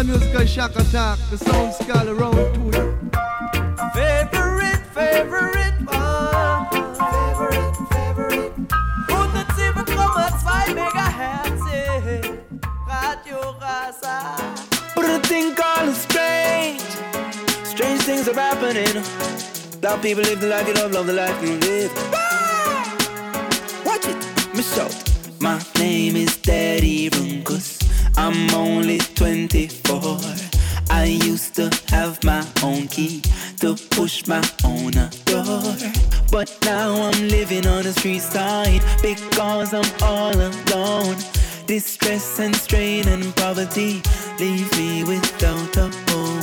Comes another musical shock attack. The sound scale around to you. Favorite, favorite one. Favorite, favorite. 107,2 Megahertz. Radio Rasa. But a thing called strange. Strange things are happening. Love people live the life you love, love the life you live. Watch it, miss out. My name is Daddy Runkus. To push my own door. But now I'm living on the street side because I'm all alone. Distress and strain and poverty leave me without a home.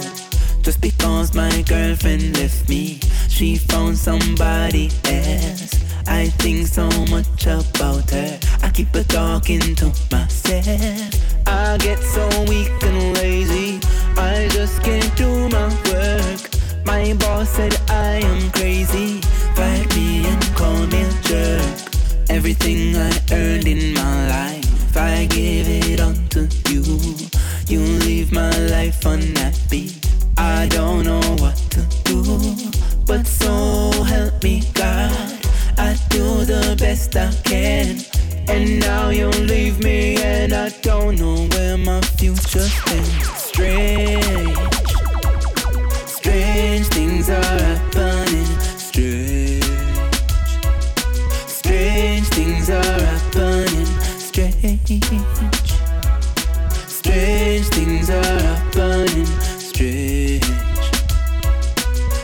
Just because my girlfriend left me, she found somebody else. I think so much about her. I keep a talking to myself. I get so weak and lazy. I just can't do my work. My boss said I am crazy. Fight me and call me a jerk. Everything I earned in my life, I give it unto you. You leave my life unhappy. I don't know what to do, but so help me God. I do the best I can. And now you leave me, and I don't know where my future stands. Strange, strange things are happening. Strange, strange things are happening. Strange, strange things are happening. Strange,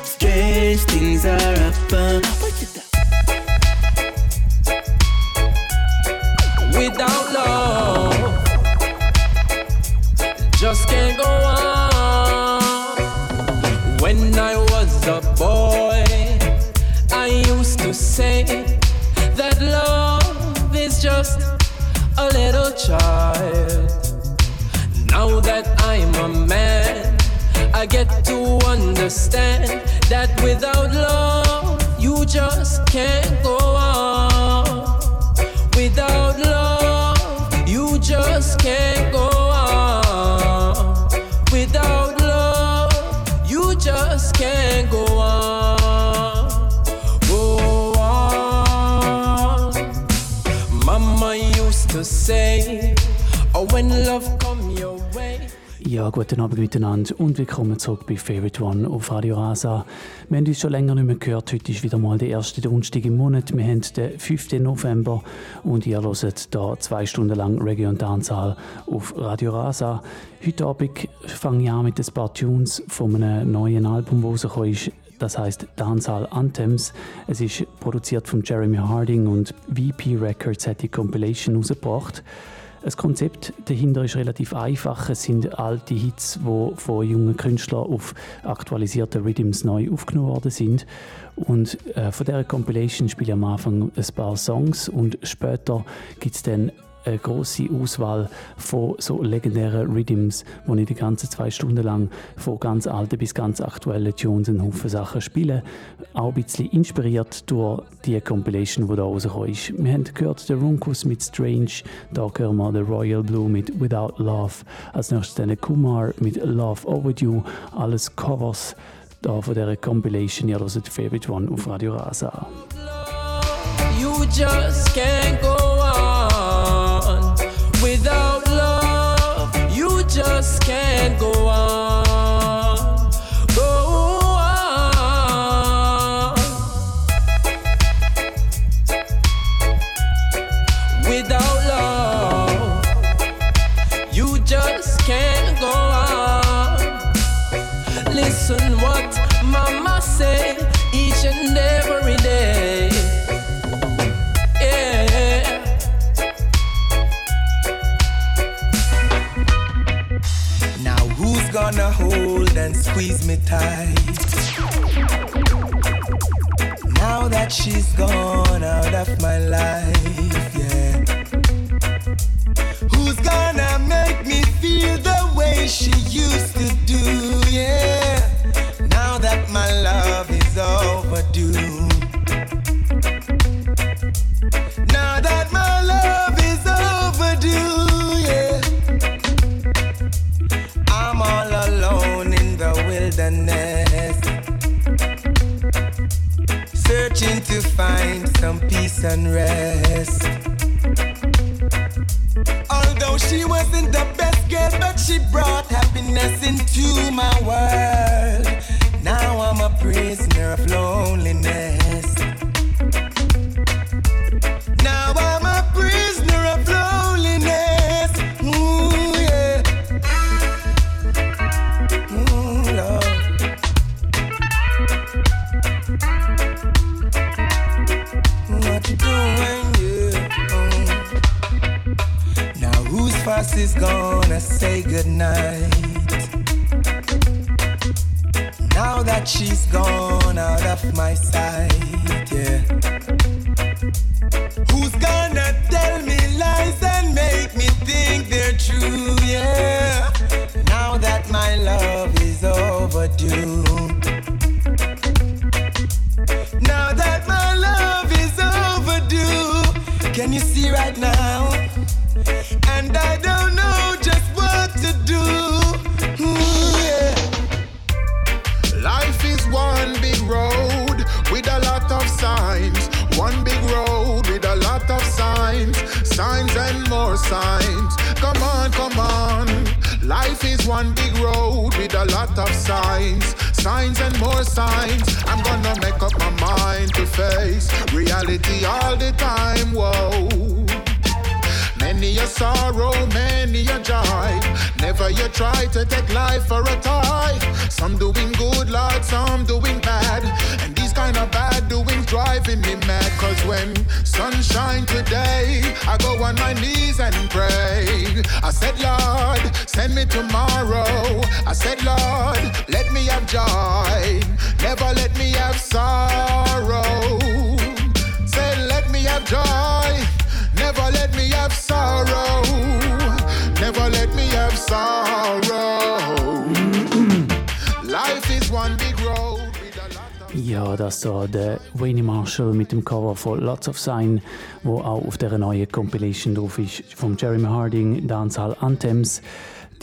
strange things are happening. without love just can't go on. Child. Now that I'm a man, I get to understand that without love, you just can't go Ja, guten Abend miteinander und willkommen zurück bei Favorite One auf Radio Rasa. Wir haben uns schon länger nicht mehr gehört. Heute ist wieder mal der erste Donnerstag im Monat. Wir haben den 5. November und ihr hört hier zwei Stunden lang Reggae und Dancehall auf Radio Rasa. Heute Abend fange ich an mit ein paar Tunes von einem neuen Album, das rausgekommen ist. Das heißt Dancehall Anthems. Es ist produziert von Jeremy Harding und VP Records hat die Compilation rausgebracht. Das Konzept dahinter ist relativ einfach. Es sind alte Hits, die von jungen Künstlern auf aktualisierte Rhythms neu aufgenommen worden sind. Und äh, von dieser Compilation spiele ich am Anfang ein paar Songs und später gibt es dann eine große Auswahl von so legendären Rhythms, wo ich die ganzen zwei Stunden lang von ganz alten bis ganz aktuellen Tunes einen Haufen Sachen spiele. Auch ein bisschen inspiriert durch die Compilation, die da rausgekommen ist. Wir haben gehört den Runkus mit Strange, da hören wir den Royal Blue mit Without Love, als nächstes dann Kumar mit Love Overdue, alles Covers da von dieser Compilation. Ihr hört Favorite One auf Radio Rasa. You just can't go just can't go on. Squeeze me tight. Now that she's gone out of my life, yeah. Who's gonna make me feel the way she used to do, yeah? Now that my love is overdue. To find some peace and rest. Although she wasn't the best girl, but she brought happiness into my world. Now I'm a prisoner of loneliness. Is gonna say goodnight? Now that she's gone out of my sight, yeah. Who's gonna tell me lies and make me think they're true, yeah? Now that my love is overdue. Now that my love is overdue. Can you see right now? One big road with a lot of signs. Signs and more signs. I'm gonna make up my mind to face reality all the time. Whoa. Many a sorrow, many a joy. Never you try to take life for a toy. Some doing good, Lord, some doing bad. And kind of bad doings driving me mad. Cause when sunshine today, I go on my knees and pray. I said, Lord, send me tomorrow. I said, Lord, let me have joy. Never let me have sorrow. Say, let me have joy. Never let me have sorrow. Never let me have sorrow. Ja, das da der Wayne Marshall mit dem Cover von Lots of Sign, wo auch auf der neuen Compilation drauf ist vom Jeremy Harding, Dancehall Anthems.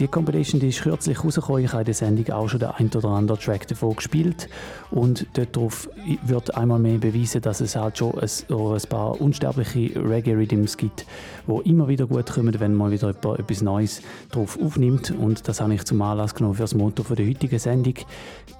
Die Compilation die ist kürzlich rausgekommen. Ich habe in der Sendung auch schon den ein oder anderen Track davon gespielt. Und darauf wird einmal mehr beweisen, dass es halt schon ein, ein paar unsterbliche Reggae-Rhythms gibt, die immer wieder gut kommen, wenn mal wieder jemand etwas Neues drauf aufnimmt. Und das habe ich zum Anlass genommen für das Motto der heutigen Sendung.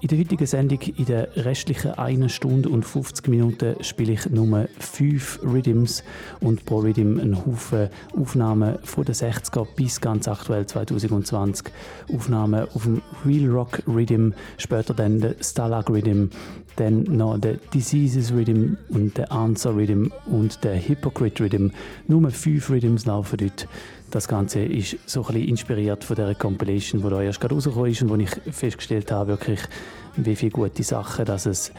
In der heutigen Sendung, in der restlichen 1 Stunde und 50 Minuten, spiele ich nur 5 Rhythms und pro Rhythm einen Haufen Aufnahmen von den 60er bis ganz aktuell 2020. Aufnahmen auf dem Real Rock Rhythm, später dann der Stalag Rhythm, dann noch der Diseases Rhythm und der Answer Rhythm und der Hypocrite Rhythm. Nur 5 Rhythms laufen dort. Das Ganze ist so ein inspiriert von der Compilation, die da erst gerade rausgekommen ist und wo ich festgestellt habe, wirklich, wie viele gute Sachen, dass es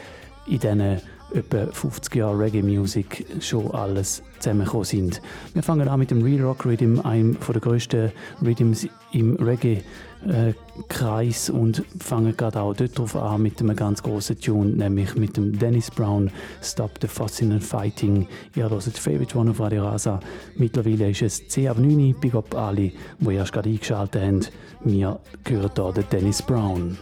in diesen etwa 50 Jahren Reggae-Music schon alles zusammengekommen sind. Wir fangen an mit dem Real Rock Rhythm, einem der grössten Rhythms im Reggae-Kreis und fangen gerade auch dort drauf an mit einem ganz grossen Tune, nämlich mit dem Dennis Brown Stop the Fussing and Fighting. Ihr hört Favorite One auf Radio Rasa. Mittlerweile ist es 10 ab 9 Big Up alle, die erst gerade eingeschaltet haben. Wir hören hier den Dennis Brown.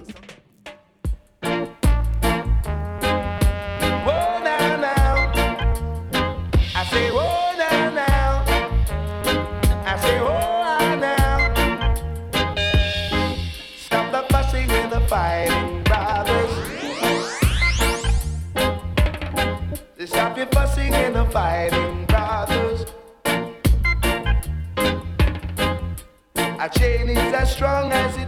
Strong as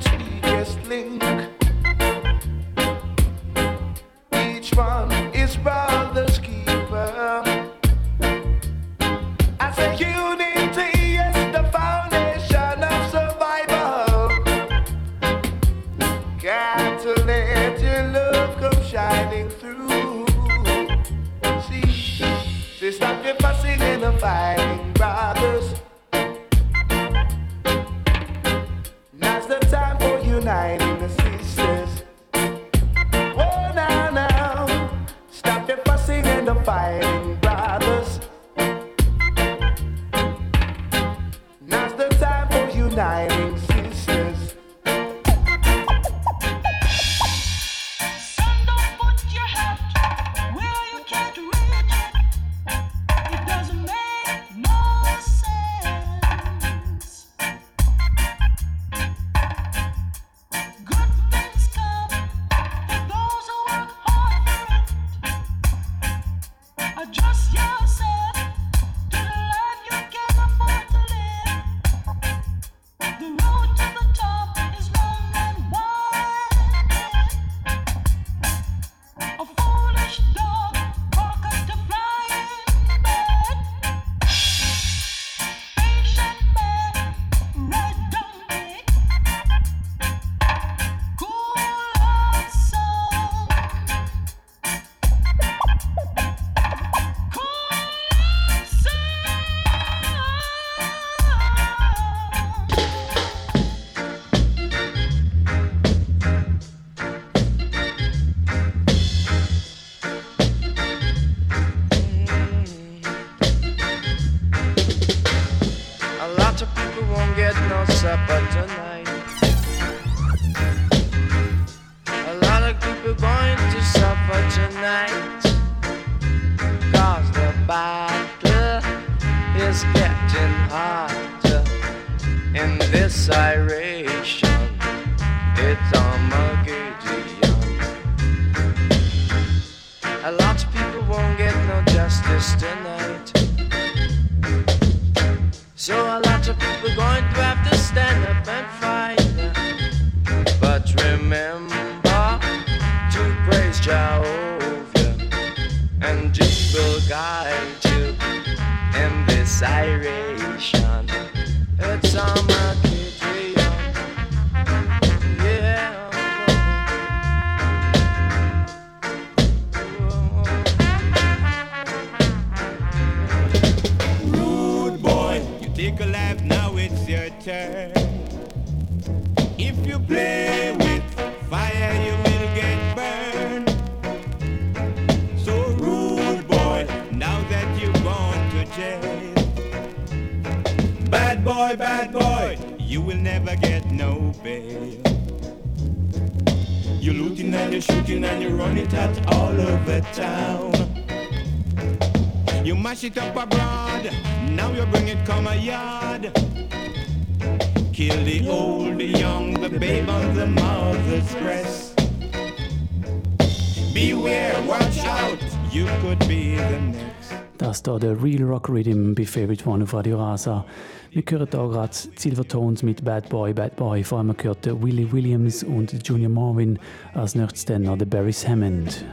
Favorite One auf Radio Rasa. Wir hören hier gerade Silvertones mit Bad Boy, Bad Boy. Vor allem gehört der Willie Williams und Junior Marvin. Als nächstes dann noch der Barry Hammond.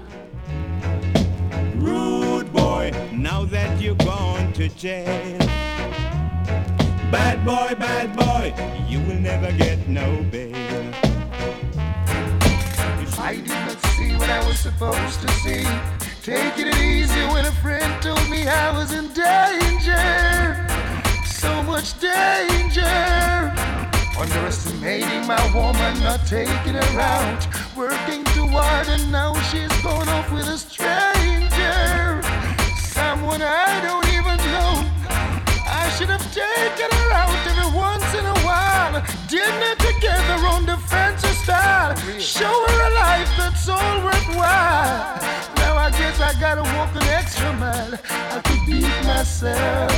Rude boy, now that you're gone to jail. Bad boy, bad boy, you will never get no bail. I did not see what I was supposed to see. Taking it easy when a friend told me I was in danger. So much danger. Underestimating my woman, not taking her out. Working too hard, and now she's gone off with a stranger. Someone I don't even know. I should have taken her out every once in a while. Dinner together on the fancy style. Show her a life that's all worthwhile. Now I guess I gotta walk an extra mile. I could beat myself.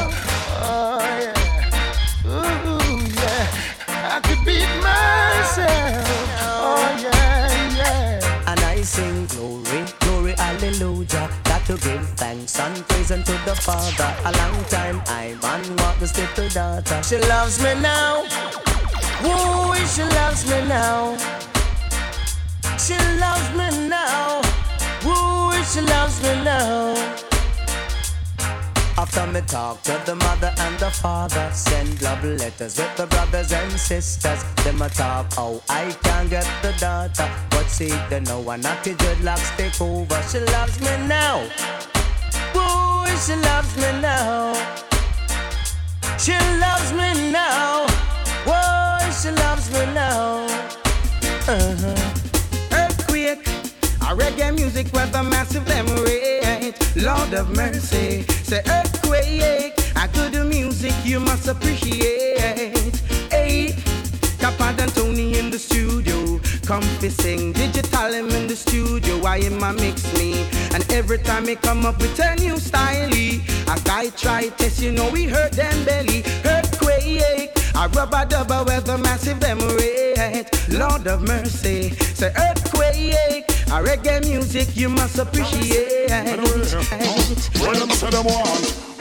Oh yeah. Ooh yeah. I could beat myself. Oh yeah, yeah. And I sing glory, glory, hallelujah. Got to give thanks and praise unto the Father. A long time I man want this little daughter. She loves me now. Woo, she loves me now. She loves me now. Woo, she loves me now. After me talk to the mother and the father, send love letters with the brothers and sisters. Them a talk how I can't get the daughter, but see they know one naughty dreadlocks take over. She loves me now, boy, she loves me now. She loves me now, loves me now. Uh-huh. earthquake. A reggae music with a massive rate. Lord of mercy, say earthquake. A good music you must appreciate. Hey, and Tony in the studio. Comfy sing, digital him in the studio. I am my mix me. And every time he come up with a new style, a guy try test, you know we hurt them belly. Earthquake. A rubber dubber with a massive them rate. Lord of mercy, say earthquake. A reggae music you must appreciate.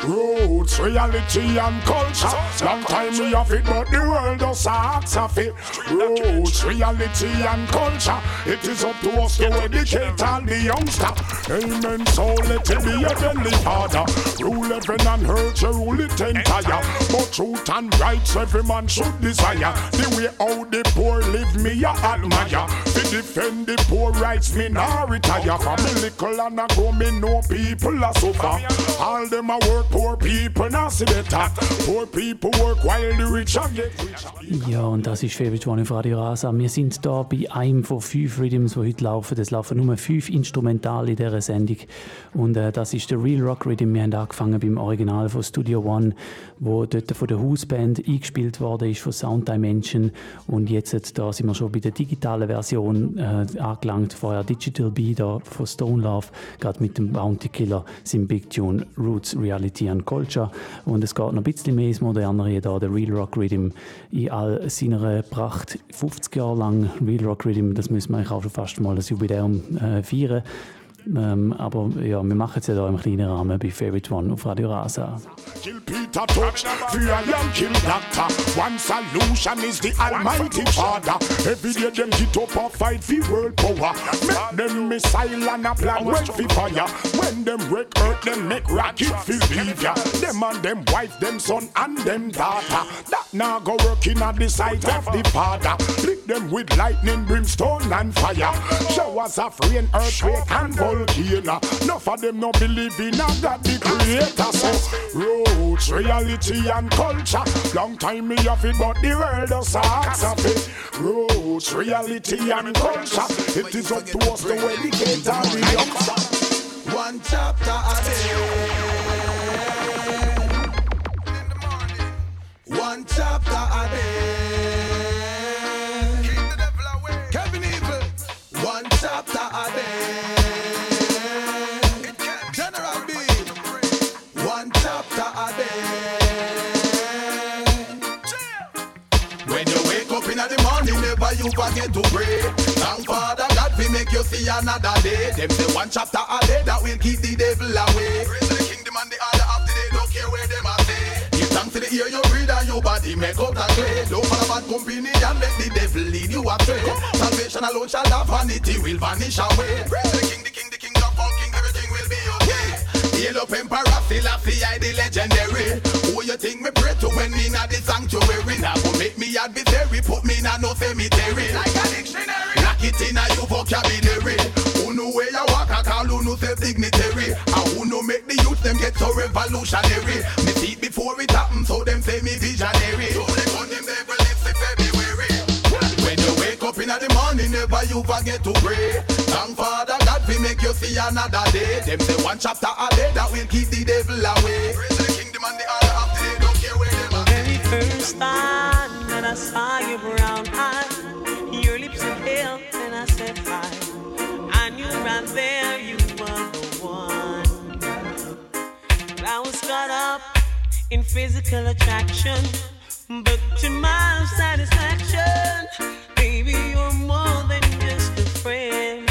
Roots, reality and culture. Long time we have it, but the world just asks of it. Roots, reality and culture. It is up to us to educate all the youngster. Amen. So let it be a heavenly father. Rule heaven and earth, you rule it entire. But truth and rights every man should desire. The way how the poor live me a admire. To defend the poor rights me nah retire. Me little and I grow me know people a suffer. All them a work poor people now see better. Poor people work while the rich are get Ja, und das ist Favorite One auf Radio Rasa. Wir sind hier bei einem von fünf Rhythms, die heute laufen. Es laufen nur fünf Instrumentale in dieser Sendung. Und äh, das ist der Real Rock Rhythm. Wir haben angefangen beim Original von Studio One, wo dort von der Hausband eingespielt worden ist von Sound Dimension. Und jetzt da sind wir schon bei der digitalen Version äh, angelangt. Vorher Digital B von Stone Love, gerade mit dem Bounty Killer, sind Big Tune Roots, Reality and Culture. Und es geht noch ein bisschen mehr ins Modernere da, der Real Rock Rhythm in all seiner Pracht. 50 Jahre lang Real Rock Rhythm, das müssen wir eigentlich auch schon fast mal das Jubiläum äh, feiern. Ähm, aber ja, wir machen es ja da im kleinen Rahmen bei Favorite One auf Radio Rasa. Kill Peter touch, fear young kill doctor. One solution is the Almighty Father. Every day them get up and fight for world power. Make them missile and a plan well for fire. When them wreck earth, them make rocket feel leave ya. Them and them wife, them son and them daughter. That now go working at the sight of the father. Lick them with lightning, brimstone and fire. Showers of rain, earthquake and volcano. Enough of them no believe in a God the creator. So roots, reality and culture. Long time me have it, but the world does ask of it. Roots, reality and culture. It is up to us to educate and the youngster. One chapter a day. One chapter a day. You forget to pray. Thank Father God we make you see another day. Them say one chapter a day that will keep the devil away. Praise the kingdom and the order of the day, don't care where them are say. Give thanks to the ear you breathe and your body make out a clay. Don't follow bad company and make the devil lead you astray. Salvation alone shall have vanity will vanish away. Praise the king, the king, the king of all king, everything will be okay. Hail up Emperor Selassie, I the legendary. Who you think me pray to when na the sanctuary? Now revolutionary. Me see it before it happen, so them say me visionary. So they gun them they February. When you wake up in the morning, never you forget to pray. Thank Father God we make you see another day. Them say one chapter a day that will keep the devil away. Praise the kingdom and the order of the day. Don't care where them are. Very first time that I saw your brown eyes, in physical attraction, but to my satisfaction, baby, you're more than just a friend.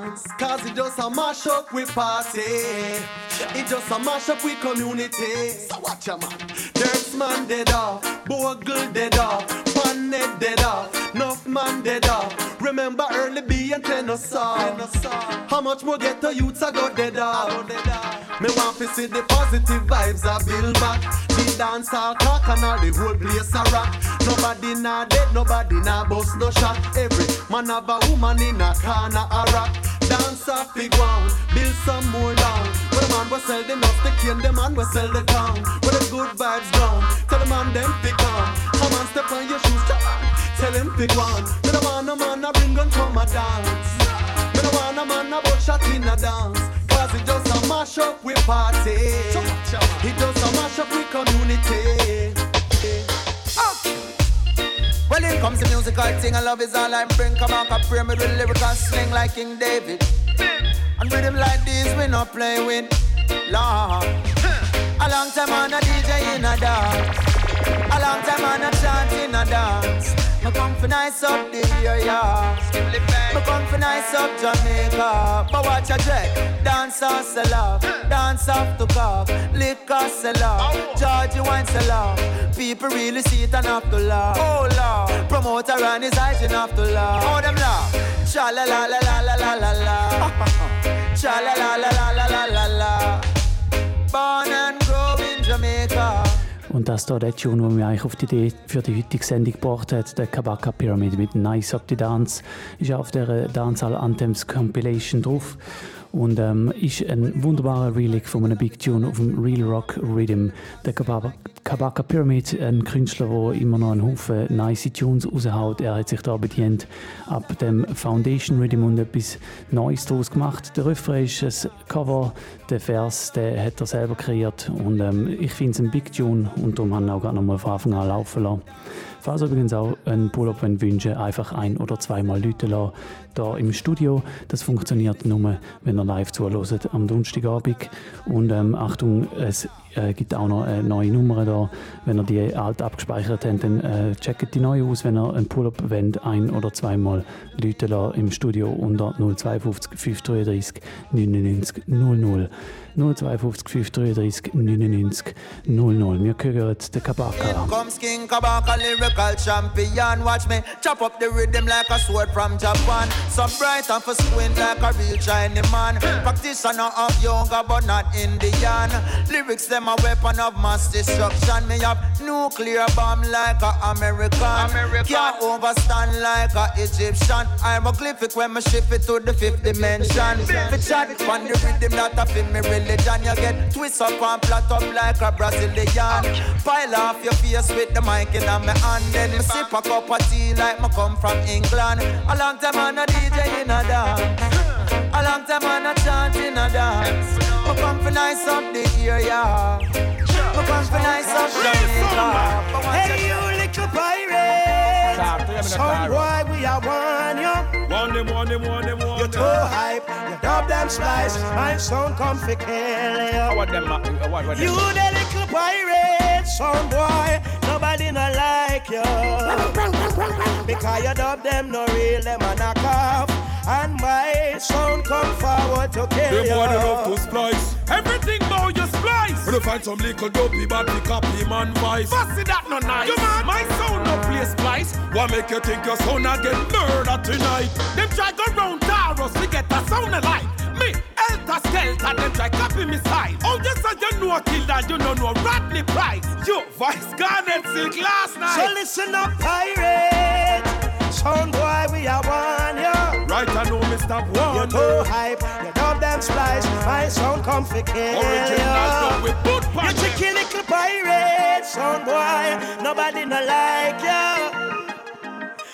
Dance. Cause it just a mash up with party. It just a mash up with community. So watch ya man. Dirtsman dead off. Bogle dead off. Pan head dead off. Nuff man dead off. Remember early B and Tennessee. How much more ghetto youths a go dead off? Me want to see the positive vibes a build back. The dance all talk and all the whole place a rock. Nobody nah dead, nobody nah bust no shot. Every man have a woman in a corner a rock. Dance off big one, build some more down. But the man will sell the nuts, the cane, the man will sell the town. Where the good vibes gone, tell the man them pick on. Come on, step on your shoes. Tell him pick one. Me no want no man a bring gun come a dance. Me no want no man a butt shot in a dance. Cause it just a mash up with party. It just a mash up with community. Well, here comes the musical thing, and love is all I bring. Come on, come pray me with lyrical sling like King David. And rhythm like this, we not play with. Lord. A long time on a DJ in a dance. A long time on a chant in a dance. Me come for nice up the area. Me come for nice up Jamaica. But watch a check. Dance off sell off. Dance off to cock. Liquor sell off. Georgie wine sell off. People really see it and have to laugh. Oh Lord. Promoter and his eyes and have to laugh. Oh them laugh. Cha la la la la la la la la. Cha la la la la la la la la. Born and. Und das da der Tune, der mich eigentlich auf die Idee für die heutige Sendung gebracht hat, der Kabaka Pyramid mit Nice Up the Dance, ist auf der Dancehall Anthems Compilation drauf und ähm, ist ein wunderbarer Relic von einem Big Tune auf dem Real Rock Rhythm. Der Kabaka, Kabaka Pyramid, ein Künstler, der immer noch einen Haufen nice Tunes raushaut. Er hat sich da bedient ab dem Foundation Rhythm und etwas Neues daraus gemacht. Der Refrain ist ein Cover, der Vers, den hat er selber kreiert und ähm, ich finde es ein Big Tune und darum haben wir auch gerade nochmal von Anfang an laufen lassen. Falls ihr übrigens auch einen Pull-Up wünschen einfach ein- oder zweimal Leute lassen, hier im Studio. Das funktioniert nur, wenn ihr live zuhört am Donnerstagabend. Und ähm, Achtung, es äh, gibt auch noch eine neue Nummer da. Wenn ihr die alt abgespeichert habt, dann äh, checkt die neu aus. Wenn ihr einen Pull-Up wollt, ein- oder zweimal Leute lassen im Studio unter 052 533 99 00. 052 533 99 00. Wir hören den Kabaka. Kabaka, lyrical champion. Watch me chop up the rhythm like a sword from Japan. So bright and for squint like a real Chinese man. Practitioner of yoga, but not Indian. Lyrics them a weapon of mass destruction. Me have nuclear bomb like a American. Can't overstand like a Egyptian. I'm a glyphic when me shift it to the fifth dimension. Fi chat on the rhythm that a fit me religion. You get twist up and flat up like a Brazilian. Pile off your face with the mic in my hand. Then me sip a cup of tea like me come from England. A long time on a DJ in a dance. A long time on a chant in a dance. Me come for nice up the area. Me come for nice up the Jamaica. Hey, you little pirate. Some boy, we are one, yo. One them, one them, one them, one You're too hype, you dub them splice, my sound come fi kill you. What them, uh, what, what You them? the little pirate, some boy, nobody no like you. Because you dub them no real, them a knock off. And my sound come forward to kill Them you. boy they love to splice. Everything about you splice. When you find some little dopey body copy man vice. Fussy that no nice. You man, my sound no play splice. What make you think your sound a get murdered tonight? Them try go round Taros to get a sound alike. Me, Elta Skelter, them try copy me style. Oh yes, so you know kill that, you know no Rodney Price. You, Vice Garnett Silk last night. So listen up, pirate. Sound boy, we are one, yo. Right, I know Mr. One. You're too hype, you dub them splice, my sound come fi kill Original you. done with boot You punch. tricky little pirate, sound boy, nobody no like you.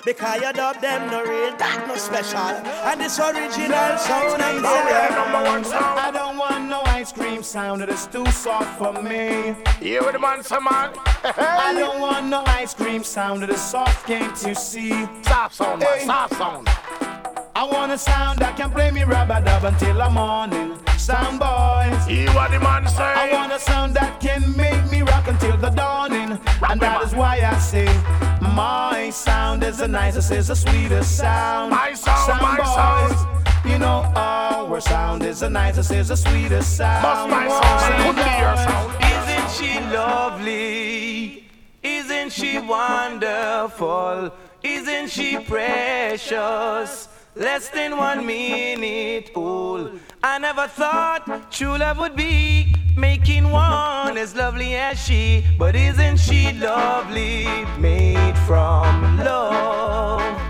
Because you dub them no real, that no special. And this original sound I tell you. I don't want no ice cream sound, it is too soft for me. Here with the some man. I don't want no ice cream sound, it is soft, can't you see? Soft sound, man, soft sound. I want a sound that can play me rubber dub until the morning. Sound boys. Hear what the man say. I want a sound that can make me rock until the dawning. And that is why I say, my sound is the nicest, is the sweetest sound. My sound, my sound. You know, our sound is the nicest, is the sweetest sound. Must my sound, be your sound. Isn't she lovely? Isn't she wonderful? Isn't she precious? Less than one minute old. I never thought true love would be making one as lovely as she. But isn't she lovely? Made from love.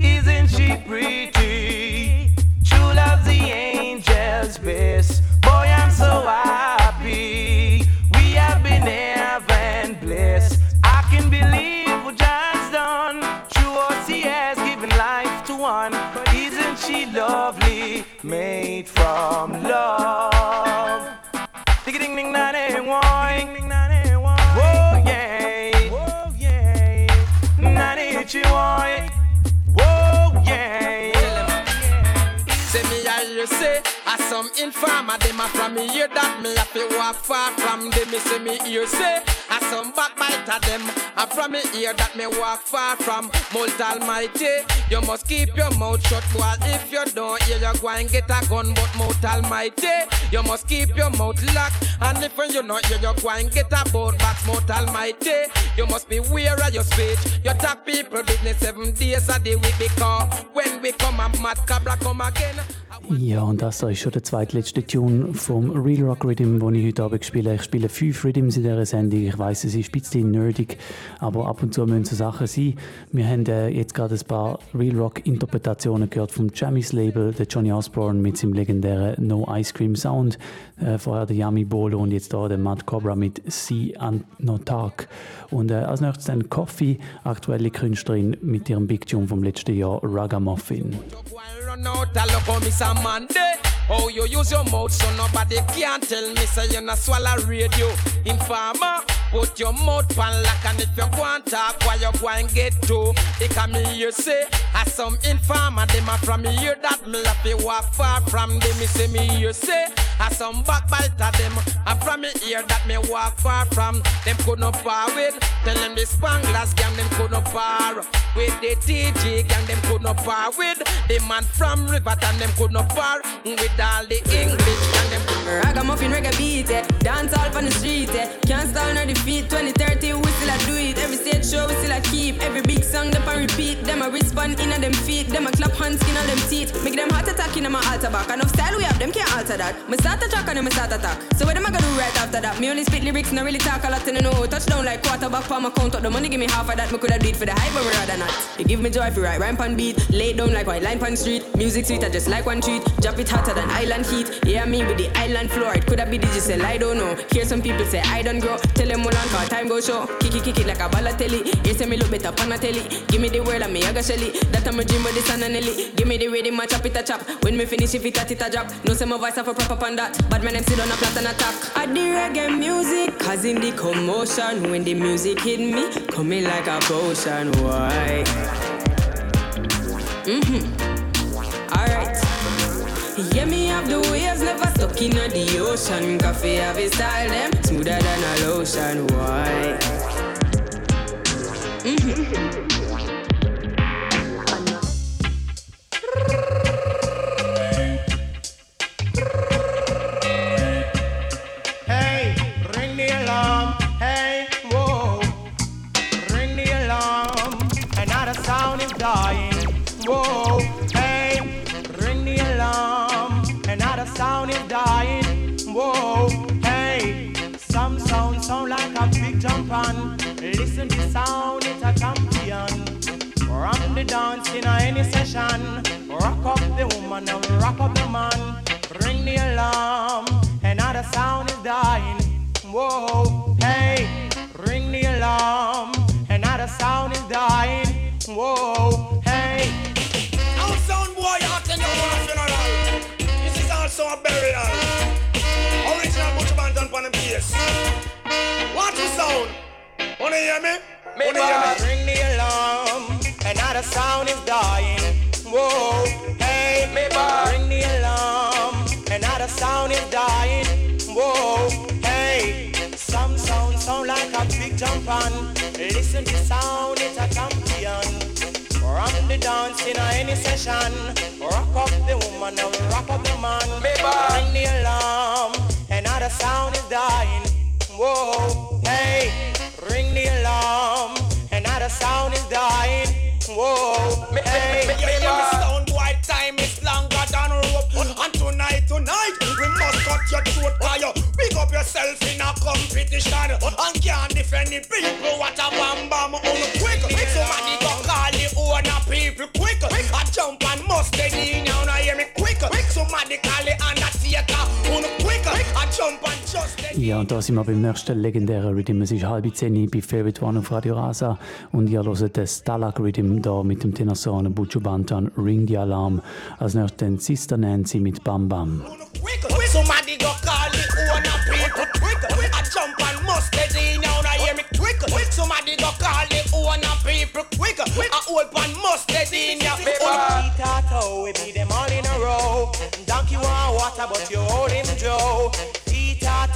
Isn't she pretty? True love's the angel's best. Boy, I'm so happy. We have been heaven blessed. I can believe what John's done. True has given life one. Isn't she lovely? Made from love. Ding ding ding na ding Whoa yeah. Whoa yeah. Na ding. Whoa yeah. Say me I hear say a some informer them a from me hear that me have to walk far from them. Me say me hear say I some backbiter them. And from me ear that me walk far from Mult Almighty. You must keep your mouth shut, boy. If you don't hear, you go and get a gun, but Mult Almighty. You must keep your mouth locked. And if you not hear, you go and get a boat back, Mult Almighty. You must be aware of your speech. You talk people business seven days a day week because when we come and Mad Cobra come again. Ja, und das ist schon der zweitletzte Tune vom Real Rock Rhythm, den ich heute Abend spiele. Ich spiele fünf Rhythms in dieser Sendung. Ich weiß, es ist ein bisschen nerdig, aber ab und zu müssen so Sachen sein. Wir haben äh, jetzt gerade ein paar Real Rock Interpretationen gehört vom Jammys Label, der Johnny Osborne mit seinem legendären No Ice Cream Sound. Äh, vorher der Yami Bolo und jetzt da der Matt Cobra mit Sea and No Talk. Und äh, als nächstes dann Coffee, aktuelle Künstlerin mit ihrem Big Tune vom letzten Jahr, Ragamuffin. How Oh, you use your mouth so nobody can tell me say you not swallow radio. Informer, put your mouth pan lock and if you want talk, why you go get to? It can me you say, as some informer, them a from hear that me have to walk far from them. Me say me you say, as some backbiter them, and from me hear that me walk far from them. Could not par with, tell them the Spanglers gang them could not par with the TG gang them could not par with the man from Riverton them could not par with all the English gang them. Ragamuffin reggae beat, eh. dance all on the street, eh. can't stall nor defeat. 2030 we still a do it. Every stage show we still a keep. Every big song them a repeat. Them a respond in them feet. Them a clap hands skin on them teeth. Make them heart attack in my altar back. Enough style we have, them can't alter that. Me start a track and then me start attack. So what am I gonna do right after that? Me only spit lyrics, not really talk a lot in the know. Touchdown like quarterback my count up. The money give me half of that. Me coulda do it for the hype, but rather not. You give me joy if you write rhyme pan beat. Lay down like white line pan street. Music sweet, I just like one treat. Drop it hotter than island heat. Yeah, me with the island floor. It coulda be digital, I don't know. Hear some people say I don't grow. Tell them all on car time go show. Kick it, kick it like a balotelli. You say me look better on a telly. Give me the word and me a go shelly. That I'm a dream with the sun and Nelly. Give me the rhythm, my chop it a chop. When me finish, if it a it a drop. No say my voice have a proper on that. But man, them sit on a flat and attack. I the reggae music, causing the commotion. When the music hit me, coming like a potion. Why? Mm-hmm. Alright. Yeah, me have the waves never stuck in the ocean. Koffee have a style them smoother than a lotion. Why? Mm-hmm. Hey, ring the alarm. Hey, whoa. Jump on. Listen to sound, it's a champion. From the dance in any session. Rock up the woman and rock up the man. Ring the alarm. Another sound is dying. Whoa, hey, ring the alarm. Another sound is dying. Whoa, hey. Now sound boy attend your own funeral. This is also a burial. Original Butch Banton on the bass. What you sound? Wanna hear me? Wanna hear me? Ring the alarm. Another sound is dying. Whoa, hey, ring the alarm. Another sound is dying. Whoa, hey, some sound sound like a big jump on. Listen to sound, it's a champion. From the dance in any session. Rock up the woman and rock up the man. Ring the alarm. Another sound is dying. Whoa, hey, ring the alarm. Another sound is dying. Whoa, hey, Yeah, me sound boy, time is longer than rope. Mm. And tonight, tonight, we must cut your throat you. Pick up yourself in a competition and can't defend the people. What a bam bam on quick. Somebody go call the owner people quick. I jump and must take in now. Now hear me Ja, und da sind wir beim nächsten legendären Rhythm. Es ist halb zehn bei Favorite One auf Radio Rasa und ihr hört den Stalag Rhythm da mit dem Tenorsohn Buccio Bantan Ring the Alarm. Als nächstes Sister Nancy mit Bam Bam. Somebody go call the owner people quick. Must get in people we them all in a row. Donkey want water, but you hold him Joe.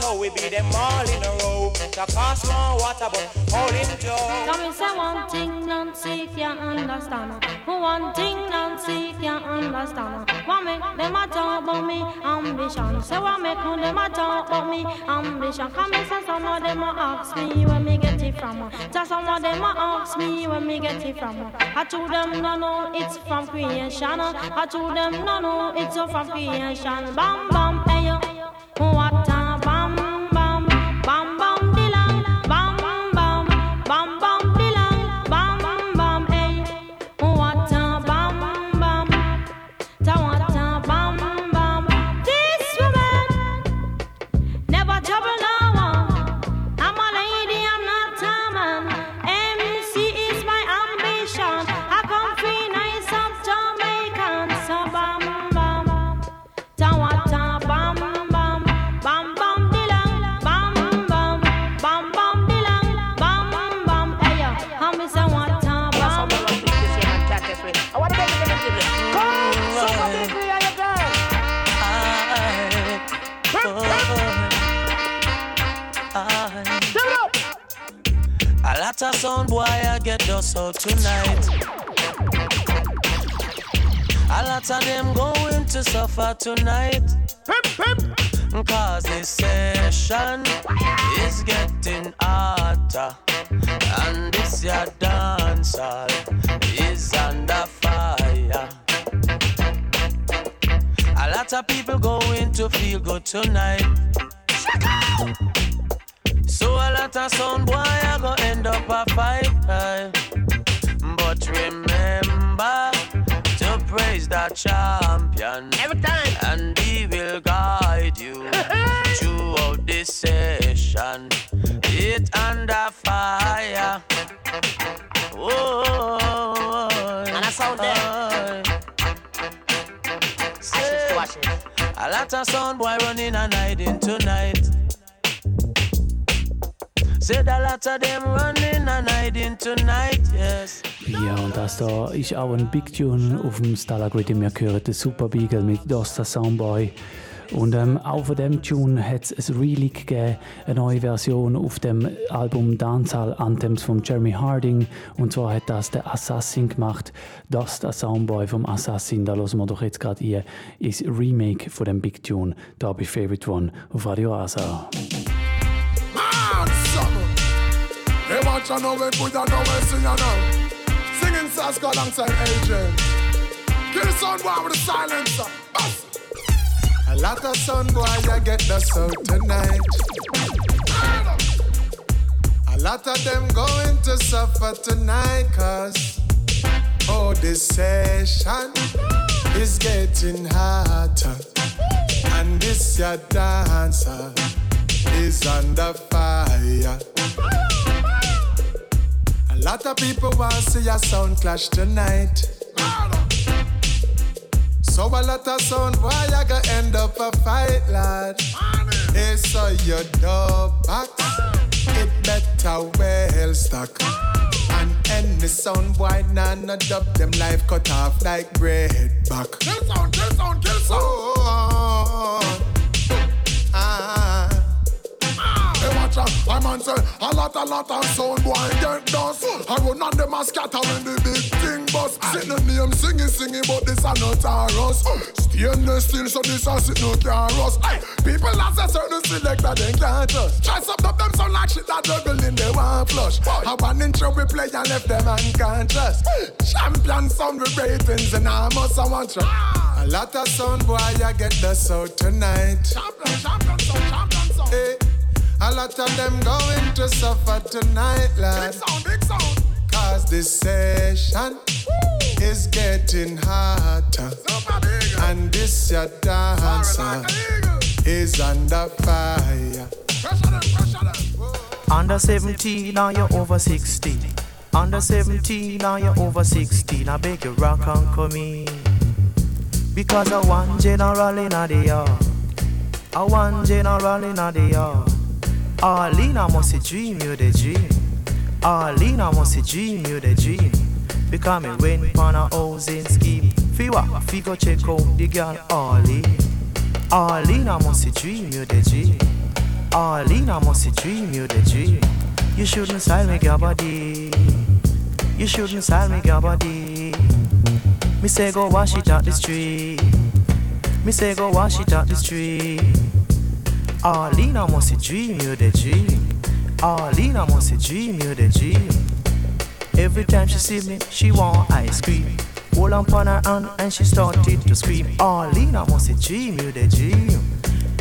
So we beat them all in a row. The cost more water, but holding Joe. Come and say one thing, Nancy can't understand. One thing, Nancy can't understand. What make them a talk about me ambition? Say what make them a talk about me ambition? Come and say some of them a ask me where me get it from. Just some of them a ask me where me get it from. I told them no no, it's from creation. I told them no no, it's from creation. Bam bam, hey yo, what time? A sound boy, I get dust out tonight. A lot of them going to suffer tonight. Cause this session is getting hotter. And this your dancer is under fire. A lot of people going to feel good tonight. Check out! So a lot of sound boy I go end up a fight. But remember to praise the champion every time, and he will guide you throughout this session. It under fire. Oh, and I saw there. Oh, oh, oh. A lot of sound boy running and hiding tonight. Said a lot of them running and hiding tonight, yes. Ja, und das da ist auch ein Big Tune auf dem Gritty. Wir hören den Super Beagle mit Dosta Soundboy. Und ähm, auch von dem Tune hat es ein Relic gegeben, eine neue Version auf dem Album Dancehall Anthems von Jeremy Harding. Und zwar hat das der Assassin gemacht. Das der Soundboy vom Assassin. Da hören wir doch jetzt gerade hier ist Remake von dem Big Tune. Da bei Favorite One auf Radio Asa. Watch and know it, put and know it, sing and now. Singing Saska alongside AJ. Kill sound boy with a silencer. Bust. A lot of sound boy, I get the sound tonight. A lot of them going to suffer tonight, cause oh, this session is getting hotter. And this your dancer is under fire. A lot of people want to see a sound clash tonight. So a lot of sound, why you gonna end up a fight, lad? Hey, so your dub box, it better well stock. And any sound, why nah no dub them life cut off like bread back. Kill sound, kill sound, kill sound. Oh, oh, oh. Say a lot, a lot of sound boy get dust. I run on them a scatter when the big thing bust. Sit the name singing, singing, but this a not Taurus. Stainless steel, so this a sit no. Hey, people as a certain selector, they can't trust. Try some of them sound like shit that juggling, they want flush. I one intro we play and left them unconscious. Champion sound with ratings and I must I want you. A lot of sound boy, I get the sound tonight. Champion, champion sound, champion sound. Hey, a lot of them going to suffer tonight, lad. Big sound, big sound. Cause this session is getting hotter. And this your dancer is under fire. Pressure them, pressure them. Under 17, now you're over 16. Under 17, now you're over 16. I beg you, rock and come in. Because I want general in the yard. I want general in the yard. Arlene, must dream you the dream. Arlene, must dream you the dream. Because me went on a housing scheme. Fiwa, fi check out the girl Arlene. Arlene, must dream you the dream. Arlene, I must dream you the dream. You shouldn't sell me your body. You shouldn't sell me your body. Me say go wash it out the street. Me say go wash it out the street. Arlene, I must dream you the dream. Arlene, I must dream you the dream. Every time she see me, she want ice cream. Hold on on her hand and she started to scream. Arlene, I must dream you the dream.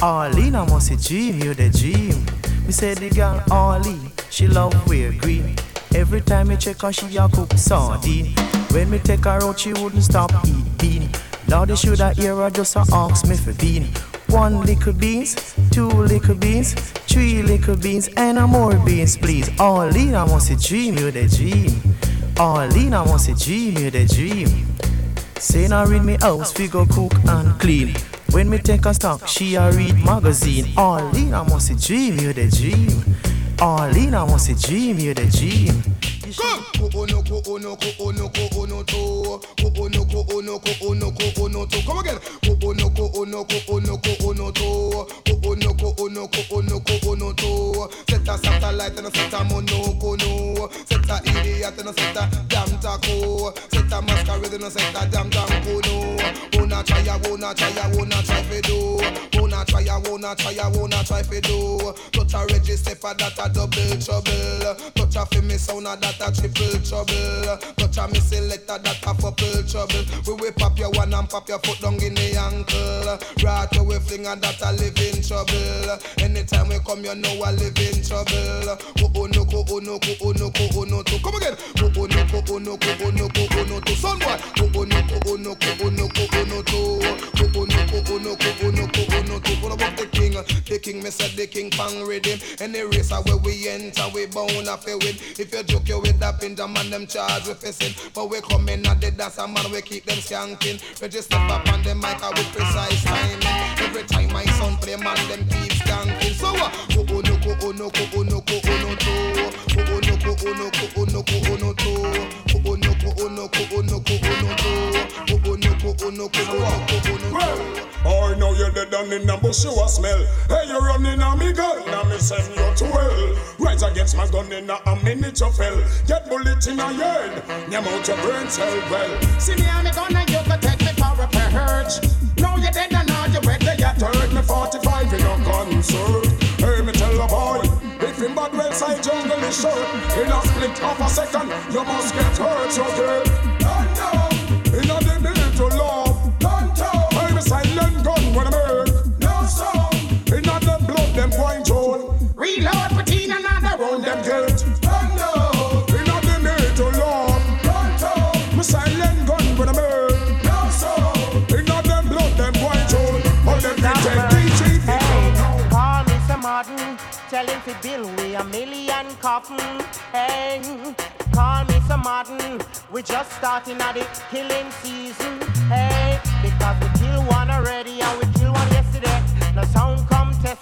Arlene, I must dream you the dream. Me say the girl Arlene, she love wear green. Every time me check her, she a cook sardine. When me take her out, she wouldn't stop eat bean. Now they should have hear her just a ask me for bean. One little beans, two little beans, three little beans, and a more beans, please. Arlene, I must dream you the dream. I must dream you the dream. Say now read me house, we go cook and clean. When me take a stock, she a read magazine. Arlene, I must dream you the dream. I must dream you the dream. Come. Uno ko uno ko uno ko uno to. Uno ko uno ko uno ko uno to. Come again. Uno ko uno ko uno ko uno to. Uno ko uno ko uno ko uno to. Set a satellite and a set a monoko no. Set a idiot and a set a damn taco. Set a masquerade and a set a damn damn no. Wanna try, I wanna try, I wanna try for do. Wanna try, I wanna try, I wanna try for do. Touch a register for that a double trouble. Touch a for me sound that a triple trouble. Touch a me selector that a couple trouble. We whip up your one and pop your foot down in the ankle. Right away fling and that a living trouble. Anytime we come, you know I live in trouble. Oh no, oh no, oh no, oh no, to come again. Oh no, oh no, oh no, oh no, to son boy. Oh no, oh no, oh no, oh no, to. Oh no, oh no, oh no, oh no. What about the king? The king, me said the king pang rhythm. Any race where we enter, we bound fi win. If you joke you with that pin, the man them charge with sin. But we come in at the dance, a man we keep them skanking. Register up on the mic with precise timing. Every time my son play, man them keep skanking. So? Uh, oh no, oh no, oh no, oh no, to. Oh no, oh no, oh no, oh no, to. Oh oh no, oh no, oh no, to. Oh no, oh no, oh no, oh. I know you're dead and in the bush you a smell. Hey, you're running on me gun, now me send you to hell. Rise against my gun in a minute you fell. Get bullet in a head, nyam out your brain cell well. See me on the gun and you can take me for a purge. Now you're dead and now you're ready, you third me 45 in a concert. Hey, me tell a boy, if in bad well side jungle is short, in a split of a second, you must get hurt, so dead. When I make no sound. In a them blood, them going to reload, put in another round, them get. Unload. In a them need to love. My silent gun when I make no sound. In a them blood, them going to all them get DJ. Hey, call me some Martin, tell him to bill we a million coffin. Hey, call me some Martin, we just starting at the killing season. Hey, because we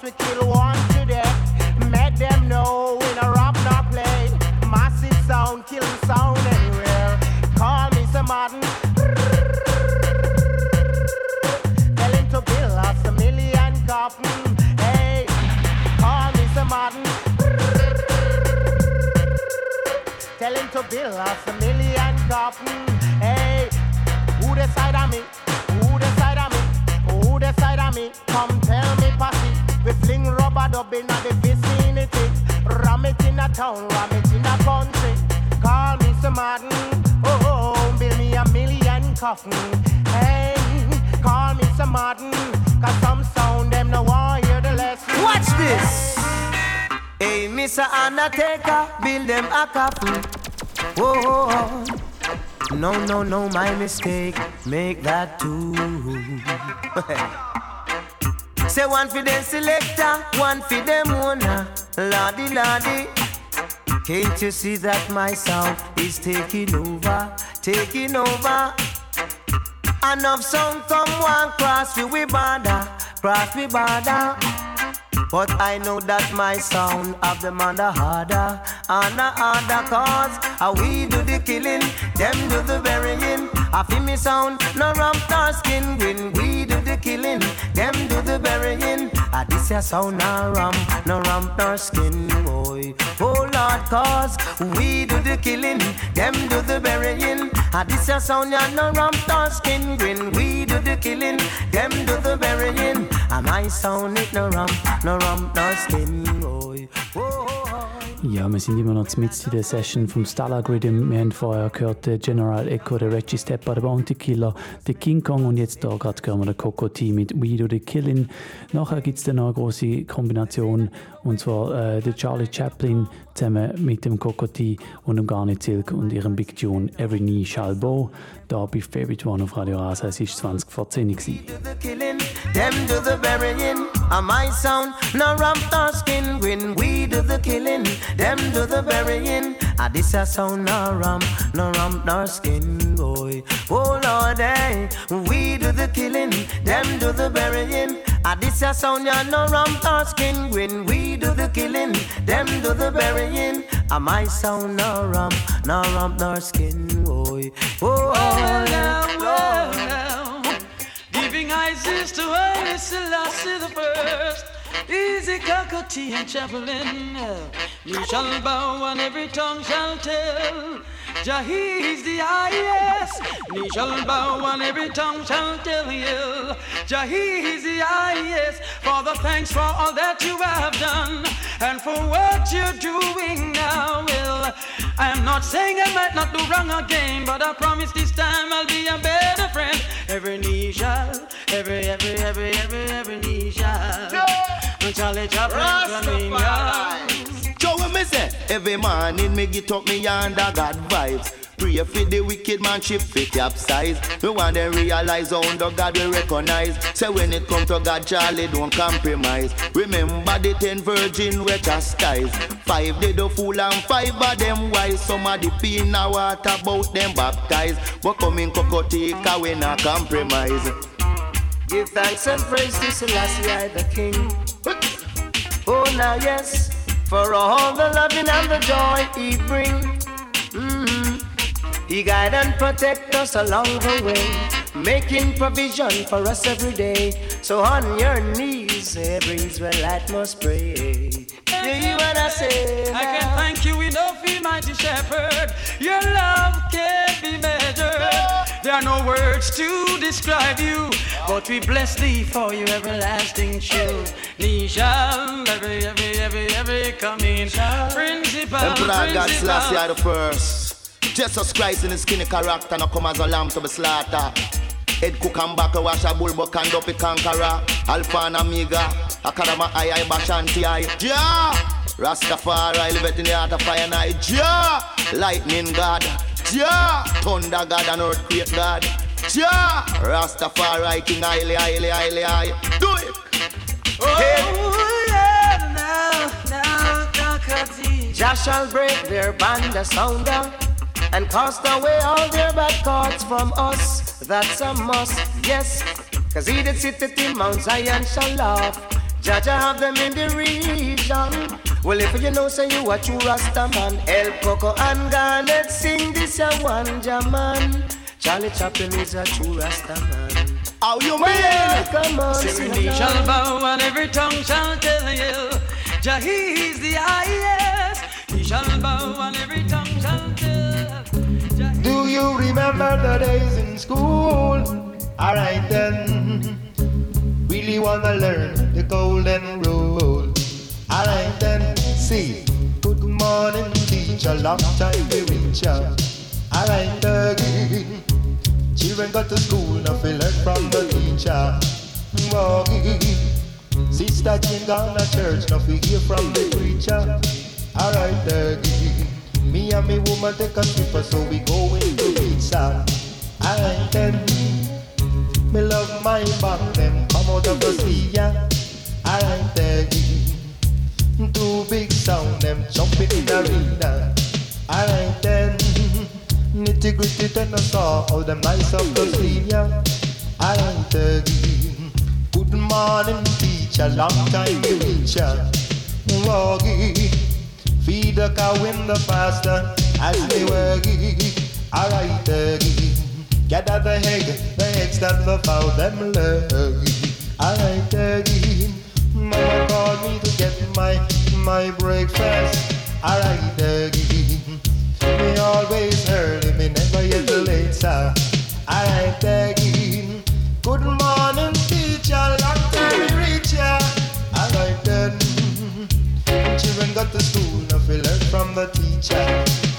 we kill one today. Make them know we no rap no play. Massive sound, killing sound anywhere. Call me some Martin. Tell him to build us a million coffin. Hey, call me some Martin. Tell him to build us a million coffin. Hey, who the side of me? Who the side of me? Who the side of me? Come dub in the vicinity. Ram it in a town, ram it in a country. Call me some Martin. Oh, oh, build me a million coffin. Hey, call me some Martin. Cause some sound them no want hear the lesson. Watch this. Hey, Mr. Undertaker, build them a coffin. Whoa. No, no, no, my mistake. Make that two. Say one for them selector, one for them owner. Lordy, lordy. Can't you see that my sound is taking over, taking over? Enough sound come one cross we we border, cross we border. But I know that my sound of them under harder and a harder cause how we do the killing, them do the burying. I feel me sound, no rump nor skin grin. We do the killing, them do the this your sound no rum, no rum nor skin boy. Oh Lord, cause we do the killing, them do the burying. Ah, this your sound ya no rum nor skin grin. We do the killing, them do the burying. Ah, my sound it no rum, no rum nor skin Ja, wir sind immer noch mit in der Session vom Stalag Rhythm. Wir haben vorher gehört den General Echo, der Reggie Stepper, der Bounty Killer, der King Kong und jetzt da gerade hören wir den Coco T mit We Do The Killing. Nachher gibt es dann noch eine große Kombination und zwar äh, der Charlie Chaplin zusammen mit dem Coco T und dem Garnet Silk und ihrem Big Tune Every Knee Shall Bow. Da bei Favorite One auf Radio Rasa. Es war 20 vor 10 gewesen. Ah, this a sound, no rump, no rump nor skin boy. Oh Lord, eh, we do the killing, them do the burying. Ah, this a sound, ya no rump nor skin grin. We do the killing, them do the burying. Ah, my sound, no rump, no rump nor skin boy. Oh, well, now, well, now. Giving Isis to Haile Selassie the first. Easy Kakoti and Chaplin. You shall bow and every tongue shall tell. Jah is the highest. Knee shall bow and every tongue shall tell you. Jah is the highest. Father, thanks for all that you have done and for what you're doing now. Well, I'm not saying I might not do wrong again, but I promise this time I'll be a better friend. Every knee shall, every, every, every, every, every knee shall. Charlie Chaplin coming down. Joe, what me say? Every morning me get up me under God vibes. Pray for the wicked man ship fit capsize. We want them realize how under God we recognize. Say when it come to God, Charlie don't compromise. Remember the ten virgin we chastise. Five they do fool and five of them wise. Some of the pin a water about them baptized. But coming Cocotica we not compromise. Give thanks and praise to Selassie I the King. Oh, now yes, for all the loving and the joy He bring. Mm-hmm. He guide and protect us along the way, making provision for us every day. So on your knees, every Israelite must pray. Yeah, you what I say? I can thank you enough, you mighty shepherd. Your love can't be measured. There are no words to describe you, but we bless thee for your everlasting truth. Knee shall every, every, every, every come in. Principal, Emperor God Selassie the first. Jesus Christ in his skinny character no come as a lamb to be slaughter. Head cook and back wash a bull buck and dopey conqueror. Alpha and Omega. Akadama I I Bashanti I. Ja! Rastafari live it in the heart of fire night. Ja! Lightning God. Ja! Thunder God and earthquake God. Ja! Rastafari King Haile Haile Haile Haile. Do it! Oh, yeah, now, now, now, Kati. Jah shall break their band asunder and cast away all their bad thoughts from us. That's a must, yes. Cause he that sitteth in Mount Zion shall laugh. Jah have them in the region. Well, if you know, say you a true Rasta man, El Coco and Garnett sing this a one Jaman. Charlie Chaplin is a true Rasta man. How you well, Come on, Every sing knee shall bow and every tongue shall tell you. Jah is the highest. He shall bow and every tongue shall tell. Do you remember the days in school? Alright then. Really wanna learn the golden rule. Alright then. See. Good morning, teacher. Long time we reach out. Alright again. Children got to school now we learn from the teacher. Woggy. Sister Jane gone to church now we hear from the preacher. Alright again. Me and me woman take a trip so we go into pizza. Alright then. Me love my back them come out of the sea yeah. Then. Two big sound them jumping in the arena. Alright then. Nitty gritty then I saw all them nice of the scene yeah. Alright then. Good morning teacher, long time reach ya. Woggy. Feed the cow in the pasture as they were alright. out the egg, the eggs that the fowl them love. Alright, mama called me to get my my breakfast. Alright, me always early, me never yet late, sir. Alright, good morning, teacher, long time reach ya. Alright then, children got to school feel learn from the teacher.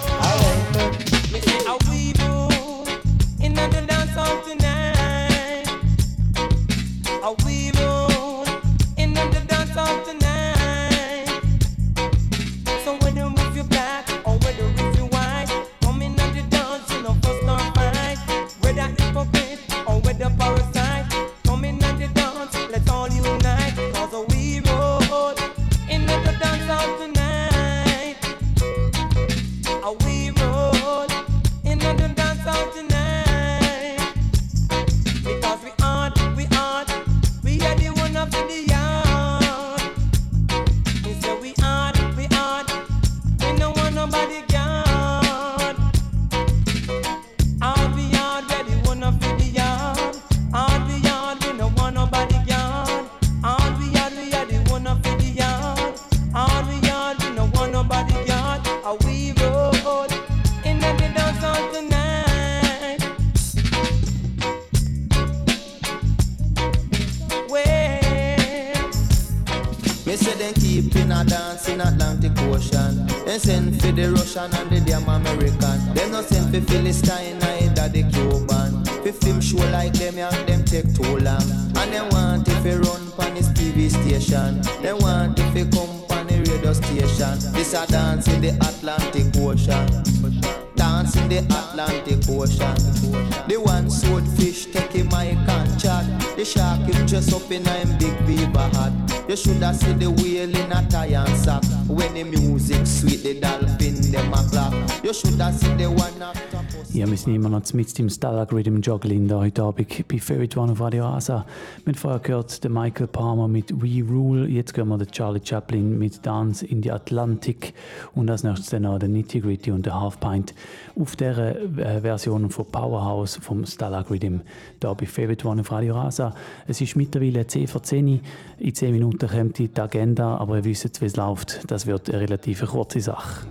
Sind immer noch mit dem Stalag Rhythm da heute Abend bei Favorite One auf Radio Asa. Wir haben vorher gehört den Michael Palmer mit We Rule, jetzt hören wir den Charlie Chaplin mit Dance in the Atlantic und als nächstes dann noch der Nitty Gritty und der Half Pint auf der äh, Version von Powerhouse vom Stalag Rhythm da bei Favorite One auf Radio Asa. Es ist mittlerweile 10 vor 10 in 10 Minuten kommt die Agenda, aber ihr wisst, wie es läuft. Das wird eine relativ kurze Sache.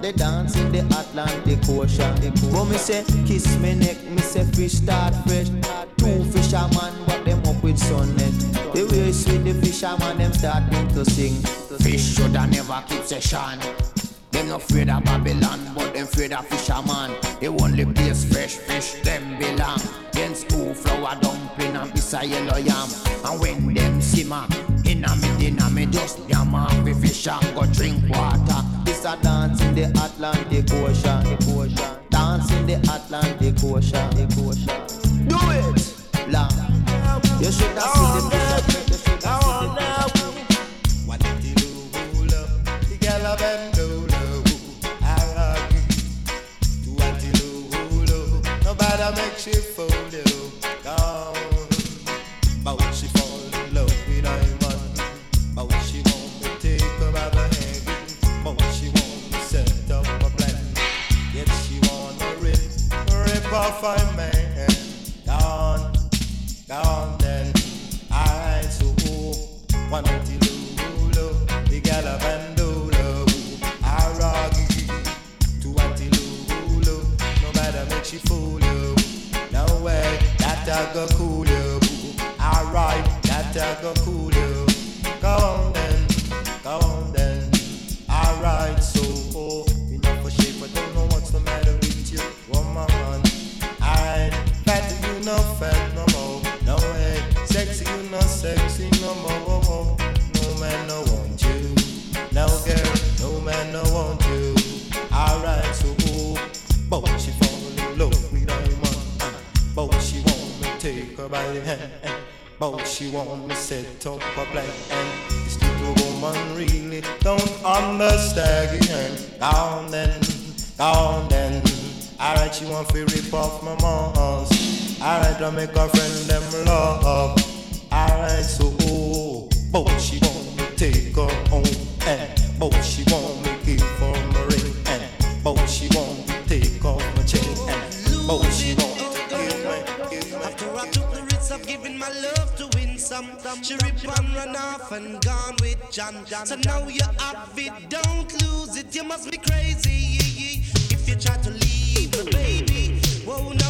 They dance in the Atlantic Ocean. But me say, kiss me neck, me say fish start fresh. Two fisherman, but them up with sunnet. The way sweet the fisherman, them starting to sing. Fish shoulda never keep session. Them not afraid of Babylon, but them afraid of fisherman. The only place fresh fish them belong. Then school flour dumpling and piece of yellow yam. And when them simmer, inna me dinner me just yam off the fish and go drink water. This a dance in the Atlantic Ocean. Ocean. Dance in the Atlantic Ocean. Ocean. Do it, long. You should have seen the fish. You should have seen the fish. What did you do. The girl a bend down, love. I rock you. To do. Nobody make she fool you. Gone. My man. Gone, gone then. Alright, so one until love, the gal a bandolo. I rock to until love, no matter make she fool you. No way, that I go cool you. Alright, that I go cool by. But she want me set up a plan. This little woman really don't understand. Down then, down then. Alright, she want to rip off my moms. Alright, I make her friend them love. Alright, so oh, but she want me take her home. And but she want John. So now you have it, don't lose it. You must be crazy if you try to leave the baby. Whoa, no,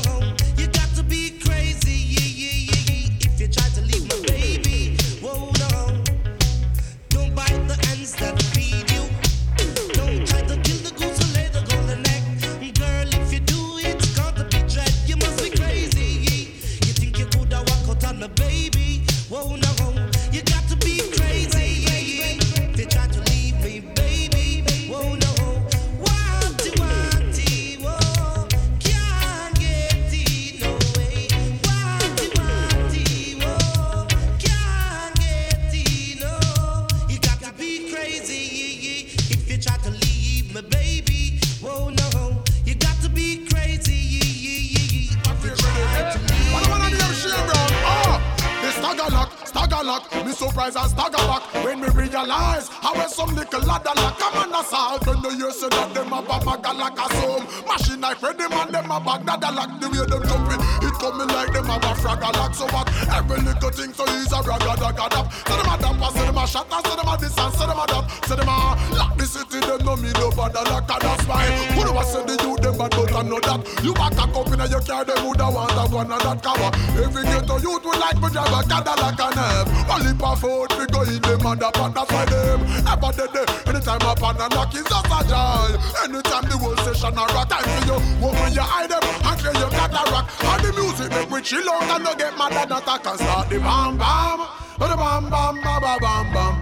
like them a a frag a like so what? Every little thing so easy a dap. Say them a damp, say them a shot, say them a this and say them a that. Say them a lock the city them no me no bother like a that's why. Who do I say the youth them but I know that. You back a cup in your car them woulda want a one and that cover. Every ghetto youth would like me drive a Cadillac and have. Only for food we go in them and up and that's why them. Ever dead day, anytime up and knock is just a joy. Anytime the whole session a rock, time for you. Open your eye them and clear your cataract. And the music make we chill out and no get mad and attack and start the bam bam. The bam bam bam bam bam bam.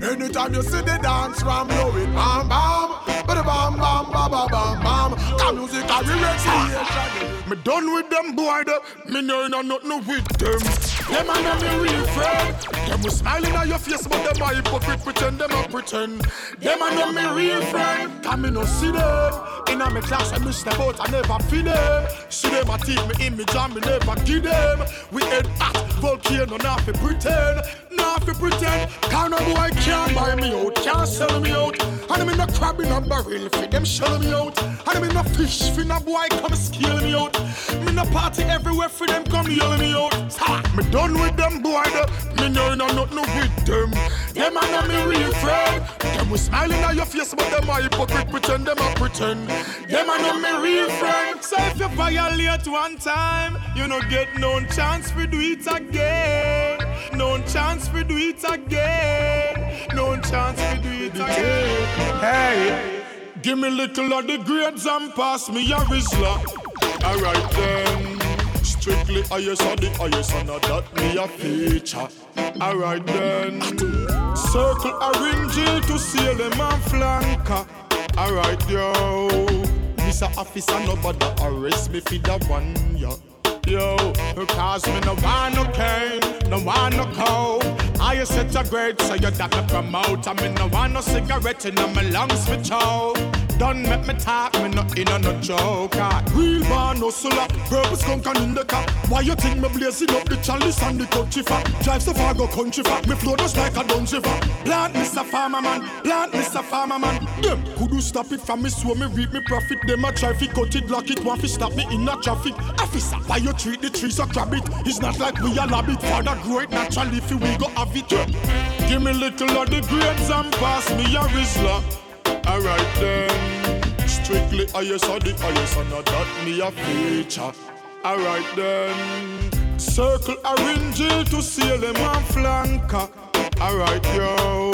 Anytime you see the dance ram blow it bam bam. The bam bam bam bam bam bam. The music a recreation. Me done with them boy. Me no nothing with them. Them and them me real friend. Them was smiling at your face but them a hypocrite pretend them a pretend. Them and them me real friend. Can me no see them. In a me class I miss them out I never feed them. See them a teach me image and me never give them. We head at volcano now fi pretend. Now fi pretend. Kind of boy can't buy me out, can't sell me out. And I'm in a crab in a barrel fi them shell me out. And I'm in a fish fi no boy come scale me out. Me in a party everywhere for them come yell me out. Ha! Me done with them boy them. Me know no nothing with them. Them and them me real friend. Them we smiling at your face but them a hypocrite pretend them a pretend. Them and them me real friend. So if you violate one time, you no get no chance to do it again. No chance to do it again. No chance to do it again. Hey, give me little of the grades and pass me a Rizla. Alright then. Strictly highest of the highest and not that me a feature. Alright then. Circle a ring Jill to seal them and flanker. Alright yo. Mr. Officer nobody arrest me for that one yo. Yo, cause me no want no cane, no want no coke. I set a grade, so you that me promote. I me no want no cigarette in my lungs for choke. Don't make me talk, me no in a no joke. ah. Real man hustler, purpose and in the car. Why you think me blazing up the chalice and the country fat? Drive so far, go country fat. Me flow just like a dungeon fat. Plant Mr. Farmer man, plant Mr. Farmer man. Them could do stop it from me so me reap me profit? Them a try fi cut it, lock it, want fi stop me in a traffic. Officer, why you treat the trees a crab it? It's not like we a lab it. Father grow it naturally, fi we go have it. yeah. Give me little of the grades and pass me a Rizla. Alright then. Strictly highest of the highest and not that me a feature. Alright then. Circle Jill to seal them and flanker. Alright yo.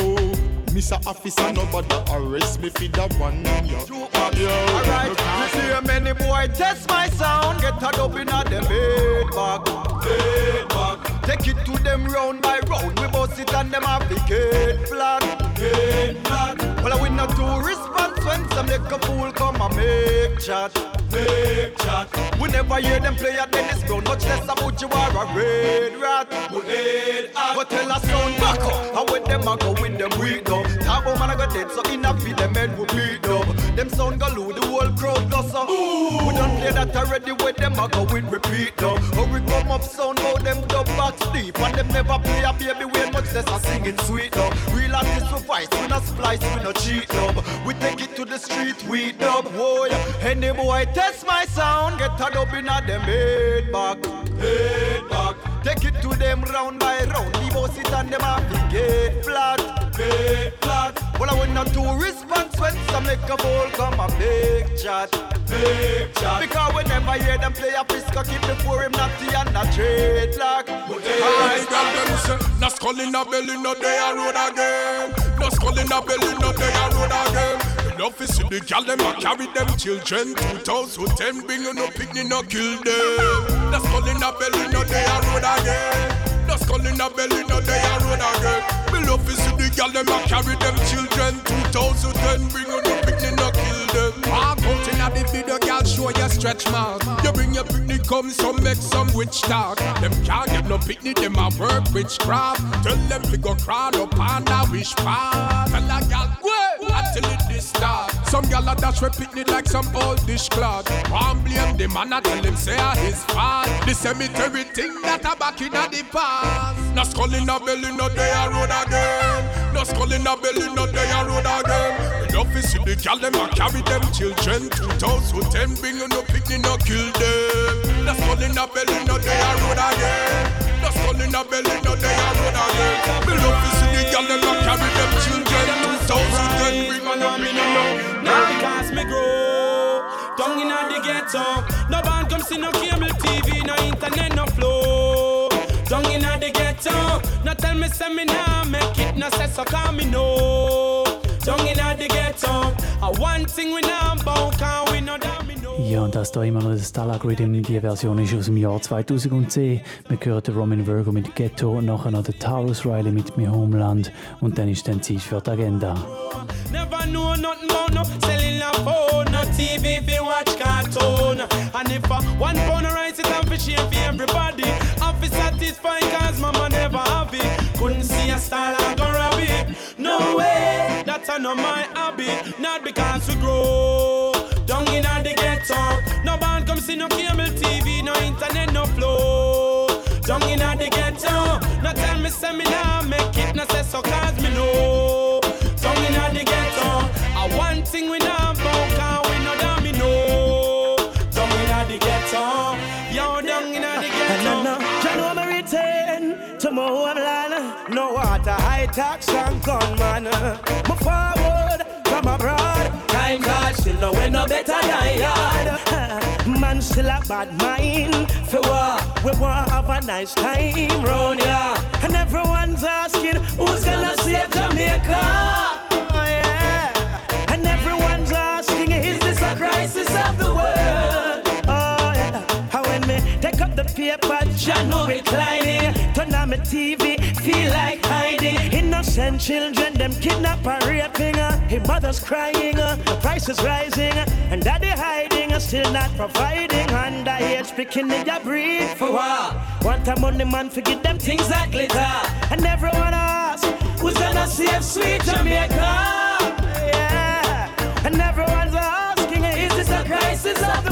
Mr. Officer, nobody arrest me for that one. Yo. Yo. Alright, you see a many boy test my sound, get a dub in a them head bag. Head back. Take it to them round by round, we bust it and them have the gate flat. Gate flat. Well, I win a two response when some little fool come and make chat. Make chat. We never hear them play at Dennis Brown, much less about you are a red rat. We dead at. But tell us sound back up, and with them I go with them weak up. Talk about man I go dead, so in a feed them head will beat up. Them sound go the whole crowd does uh. so. We done play that already with them I go with repeat up. How we come up sound about them dub back deep, and them never play a baby way much less a singing sweet up. Real artists we fight, we not splice, we not cheat dub. We take it to the street, we dub. Whoa, yeah. Any boy test my sound, get a dub in a them head back, head back. Take it to them round by round, leave us it and them have the gate flat, gate flat. Well, I win a two response when some make a ball come a big chat, big chat. Because we never hear them play a pisco, keep before him natty and a trade lock. Alright, girl, them say, no skull a belly, no day a road again. No skull a belly, no day a road again. Enough is see the gal them a carry them children 2010 bring you no picnic no kill them. No skull in a belly no day a road again. No skull in a belly no day a road again. Me love is see the gal them a carry them children 2010 bring you no picnic no kill them. Walk out in a the video gal show your stretch mark. You bring your picnic come some make some witch talk. Them can't get no picnic them a work witchcraft. Tell them we go crawl up on a wish path. Tell a gal wait until it this start. Some gal a dash repeat it like some old. One blame the man, I tell him say a his fault. The cemetery thing that a back in the past. No skull in a belly, no day a road again. No skull in a belly, no day a road again. To see the gal them a carry them children. 2010 bring you no picnic, no kill them. No skull in a belly, no day a road again. No skull in a belly, no day a road again. We love to see the gal them a carry them. 2010 bring you no picnic, no Now because me grow down in the ghetto. No band come see no cable TV, no internet, no flow. Down in the ghetto. No tell me say me nah make it, no say so call me no. Ja, und das da immer noch das Stalag Rhythm, die Version ist aus dem Jahr 2010. Wir hören den Roman Virgo mit Ghetto, nachher noch den Taurus Riley mit Me Homeland und dann ist dann Zeit für die Agenda. Never know nothing about no selling a phone, no TV if you watch cartoon. And if a one pound of rice is a for everybody, Feel satisfied cause mama never have it. Couldn't see a style I go rob. No way, that's a not my hobby. Not because we grow down in the ghetto. No band come see no cable TV, no internet, no flow. Down in the ghetto. No tell me say me nah make it, no say so cause me know. Down in the ghetto. I one thing we nah tax and gunman. Me forward from abroad. Time card still no way no better than yard. Man still a bad mind. For what? We want have a nice time round ya. And everyone's asking who's gonna save Jamaica. Oh, yeah. And everyone's asking, is this a crisis of the world? Oh yeah. How when me take up the paper, John no reclining. Turn on my TV, feel like hiding. Innocent children, them kidnap and raping. Uh. His mother's crying, uh. the price is rising. Uh. And daddy hiding, uh, still not providing. And I age picking in your breed for what? Want a money man, forget them things that glitter. And everyone asks, who's gonna save sweet Jamaica? Yeah. And everyone's asking, is this a crisis of the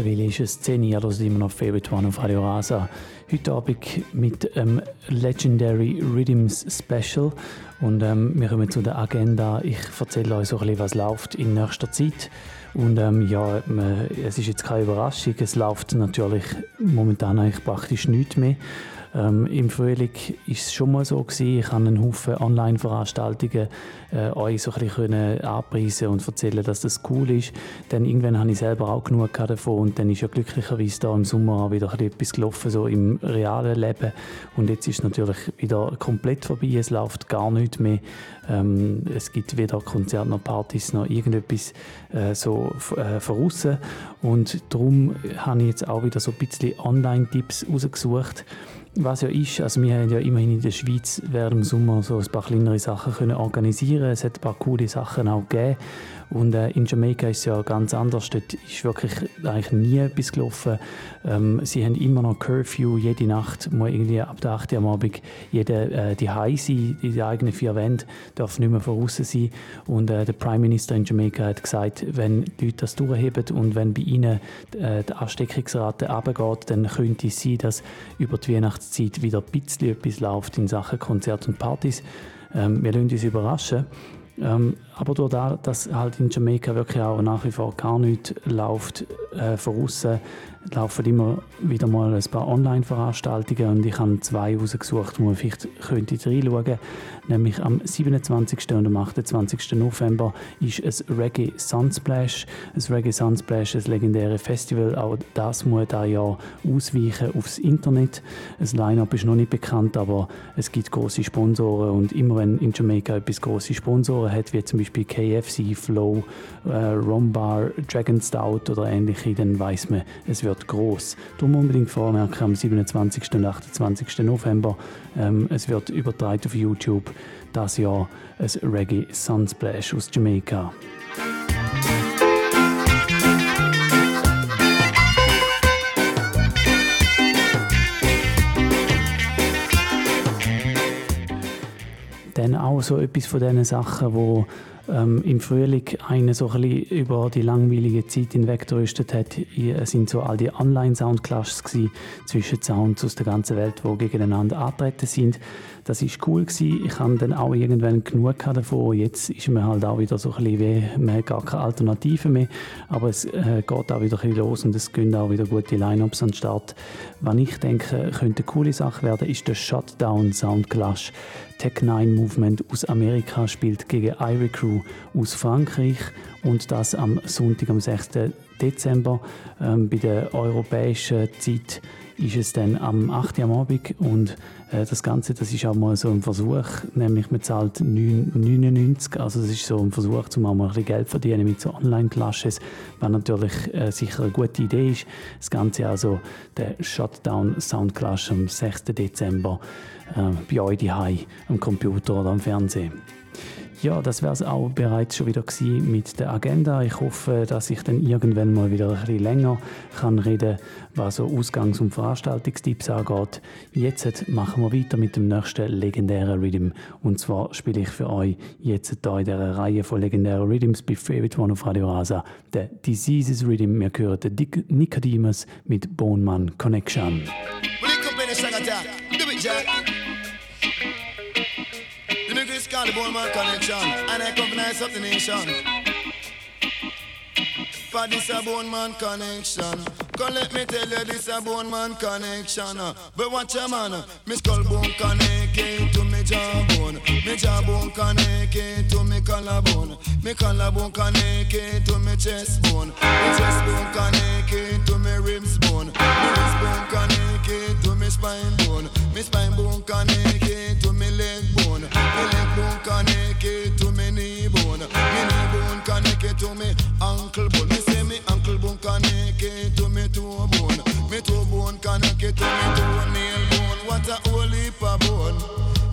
Mittlerweile ist es 10 Jahre, also immer noch Favorite One auf Radio Rasa. Heute Abend mit ähm, Legendary Rhythms Special. Und ähm, wir kommen zu der Agenda. Ich erzähle euch so ein bisschen, was läuft in nächster Zeit. Und ähm, ja, man, es ist jetzt keine Überraschung. Es läuft natürlich momentan eigentlich praktisch nichts mehr. Ähm, Im Frühling war es schon mal so gewesen. Ich habe einen Haufen Online-Veranstaltungen äh, euch so ein bisschen anpreisen und erzählen, dass das cool ist. Dann irgendwann habe ich selber auch genug davon und dann ist ja glücklicherweise da im Sommer auch wieder etwas gelaufen, so im realen Leben. Und jetzt ist es natürlich wieder komplett vorbei. Es läuft gar nichts mehr. Ähm, es gibt weder Konzerte noch Partys noch irgendetwas äh, so äh. Und darum habe ich jetzt auch wieder so ein bisschen Online-Tipps rausgesucht. Was ja ist, also wir haben ja immerhin in der Schweiz während dem Sommer so ein paar kleinere Sachen können organisieren. Es hat ein paar coole Sachen auch gegeben. Und äh, in Jamaika ist es ja ganz anders. Dort ist wirklich eigentlich nie etwas gelaufen. Ähm, sie haben immer noch Curfew. Jede Nacht muss irgendwie ab der 8 Uhr am Abend jeder äh, die sein, in den eigenen vier Wänden, darf nicht mehr voraus sein. Und äh, der Prime Minister in Jamaika hat gesagt, wenn die Leute das durchheben und wenn bei ihnen äh, die Ansteckungsrate runtergeht, dann könnte es sein, dass über die Weihnachtszeit wieder ein bisschen etwas läuft in Sachen Konzerte und Partys. Ähm, wir lassen uns überraschen. Ähm, aber durch das, dass halt in Jamaika wirklich auch nach wie vor gar nichts läuft äh, von außen, laufen immer wieder mal ein paar Online-Veranstaltungen und ich habe zwei rausgesucht, wo man vielleicht könnte reinschauen könnte. Nämlich am 27. und am 28. November ist es Reggae Sunsplash. Ein Reggae Sunsplash, ein legendäres Festival. Auch das muss da ja ausweichen aufs Internet. Das Line-Up ist noch nicht bekannt, aber es gibt große Sponsoren und immer wenn in Jamaika etwas große Sponsoren hat, wie zum Beispiel KFC, Flow, äh, Rombar, Dragon Stout oder ähnliche, dann weiß man, es wird groß. Darum unbedingt vormerken am 27. und 28. November. Ähm, es wird übertragen auf YouTube das Jahr ein Reggae Sunsplash aus Jamaika. Dann auch so etwas von diesen Sachen, wo ähm, im Frühling einen so ein über die langweilige Zeit hinweg gerüstet hat, Es sind so all die Online-Soundclashes zwischen Sounds aus der ganzen Welt, die gegeneinander antreten sind. Das ist cool gewesen. Ich habe dann auch irgendwann genug davon. Jetzt ist mir halt auch wieder so ein bisschen wie, man hat gar keine Alternative mehr. Aber es äh, geht auch wieder ein bisschen los und es gehen auch wieder gute Line-Ups an den Start. Was ich denke, könnte eine coole Sache werden, ist der Shutdown Soundclash. Tech 9 Movement aus Amerika spielt gegen Irie Crew aus Frankreich und das am Sonntag, am 6. Dezember. Ähm, bei der europäischen Zeit ist es dann am 8. am Abend und äh, das Ganze, das ist auch mal so ein Versuch, nämlich man zahlt 9,99, also das ist so ein Versuch, um auch mal ein bisschen Geld zu verdienen mit so Online-Clashes, was natürlich äh, sicher eine gute Idee ist. Das Ganze also der Shutdown Sound Clash am 6. Dezember äh, bei euch daheim am Computer oder am Fernsehen. Ja, das wäre es auch bereits schon wieder mit der Agenda. Ich hoffe, dass ich dann irgendwann mal wieder ein bisschen länger kann reden, was so Ausgangs- und Veranstaltungstipps angeht. Jetzt machen wir weiter mit dem nächsten legendären Rhythm. Und zwar spiele ich für euch jetzt hier in dieser Reihe von legendären Rhythms bei Favorite One auf Radio Rasa der Diseases Rhythm. Wir hören den Nicodemus mit Boneman Connection. Call the Bone Man Connection, and I nice up the nation. For this a Bone Man Connection. Come let me tell you this a Bone Man Connection. Uh, but watch a man, uh, me skull bone connected to me jawbone. Me jawbone connected to me collarbone. Me collarbone connected to me chest bone. Me chest bone connected to me ribs bone. Me ribs bone connected to me spine bone. Me spine bone connected to me leg bone. Me leg bone connected to me knee bone. Me knee bone connected to me ankle bone. Connected to me toenail bone. What a whole heap of bone.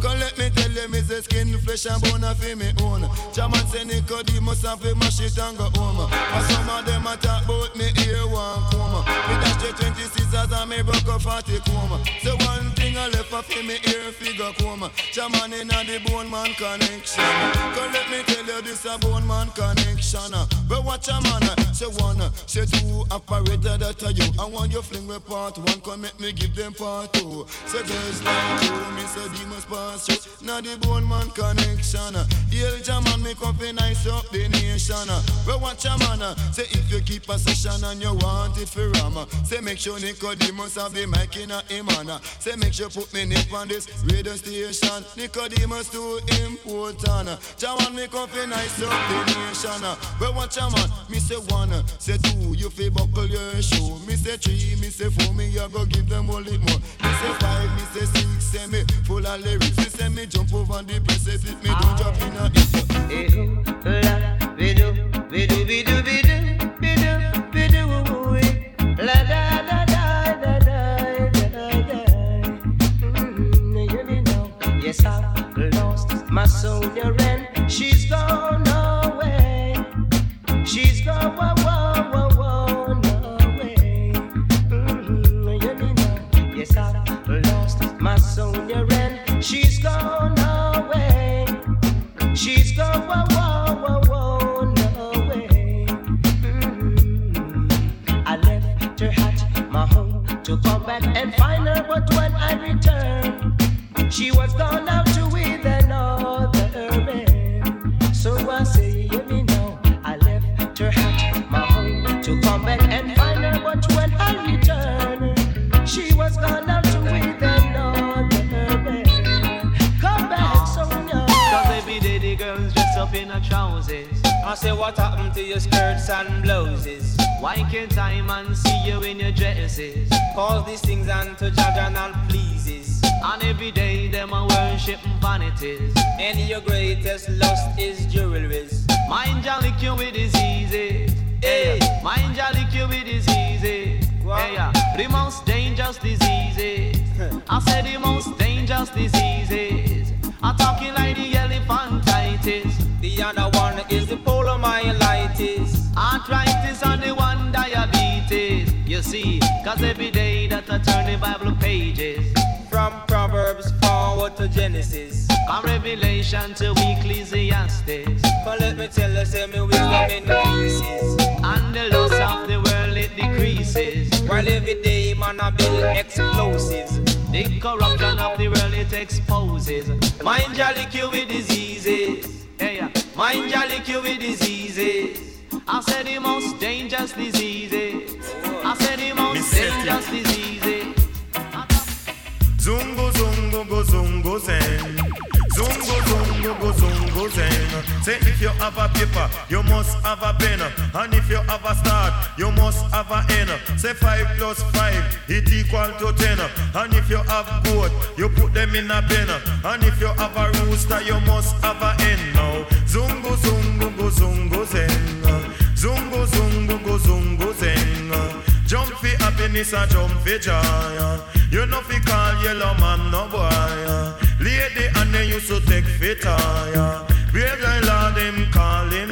Come let me tell you, me say skin, flesh and bone a fi me own. Chairman say Nicodemus have to mash it and go home. And some of them a talk about me ear one comb. Me dash the 20 scissors and me broke a 40 comb. So one thing I left a fi me ear figure comb. Chairman inna the bone man connection. Come let me tell you this a bone man connection. But watch a man, say one, say two, operator that are you. I want you fling with part one, come make me give them part two. Say girls like you, me say demons pass through. Now the bone man connection. Hail Jaman, make up a nice up the nation. But watch a man, say if you keep a session and you want it for Rama, say make sure Nicodemus have the mic in a him Say make sure put me nip on this radio station. Nicodemus too important. Jaman, make up a nice up the nation. But watch a man, me say one, say two, you feel buckle your shoe. Me say three, me say four, me I go give them all it more. Me say five, me say six, say me full of lyrics. She say me jump over the if me don't drop in a hit. We do, we do, we do, we do, we do, we do, la da to come back and find her, but when I returned, she was gone out I say what happened to your skirts and blouses? Why can't I man see you in your dresses? Cause these things unto Jaja not pleases. And every day them a worship vanities. And your greatest lust is jewelries. Mind jolly cure with diseases. Hey, mind jolly cure with diseases. Hey, yeah. The most dangerous diseases. I said the most dangerous diseases. I'm talking like the elephantitis. The other one is the polymyelitis. Arthritis and the one diabetes. You see, cause every day that I turn the Bible pages. From Proverbs forward to Genesis. From Revelation to Ecclesiastes. But let me tell you, say me wisdom increases. And the loss of the world it decreases. While every day man I build explosives. The corruption of the world it exposes. Mind jolly cure with diseases. Hey, yeah. Mind jolly cure with diseases. I said the most dangerous diseases. I said the most dangerous diseases. Zungo zungo go zungo zen. Zungo zungo go zungo zen. Say if you have a paper, you must have a pen. And if you have a start, you must have a end. Say five plus five, it equal to ten. And if you have goat, you put them in a pen. And if you have a rooster, you must have a hen. Now zungo zungo go zungo zen. Zungo zungo go zungo zen. Jump for happiness and jump for joy. You know fi call yellow man no boy. Lady and they used to take fit tire. Brave guy lord him call him.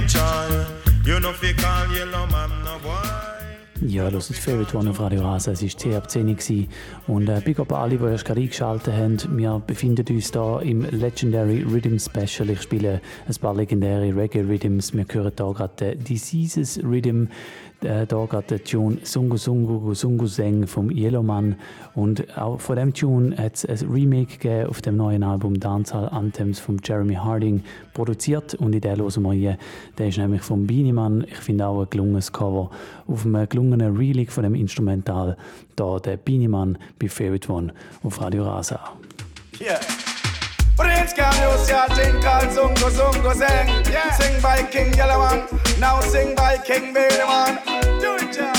Ja, das ist Favorite One auf Radio Rasa. Es war TAB 10 gewesen. und äh, Big Up alle, die erst gerade eingeschaltet haben. Wir befinden uns hier im Legendary Rhythm Special. Ich spiele ein paar legendäre Reggae Rhythms. Wir hören hier gerade Diseases Rhythm. Äh, da geht der Tune Sungu Sungu Sungu Seng vom Yellowman und auch von dem Tune hat es ein Remake gegeben auf dem neuen Album Dancehall Anthems von Jeremy Harding produziert und in der hören wir hier. Der ist nämlich vom Beanie Man. Ich finde auch ein gelungenes Cover auf einem gelungenen Reelig von dem Instrumental. Da der Beanie Man bei Favorite One auf Radio Rasa. Yeah. Prince can use your thing called Zungo Zungo Zeng. Yeah. Sing by King Yellow One. Now sing by King One. Do it, yeah.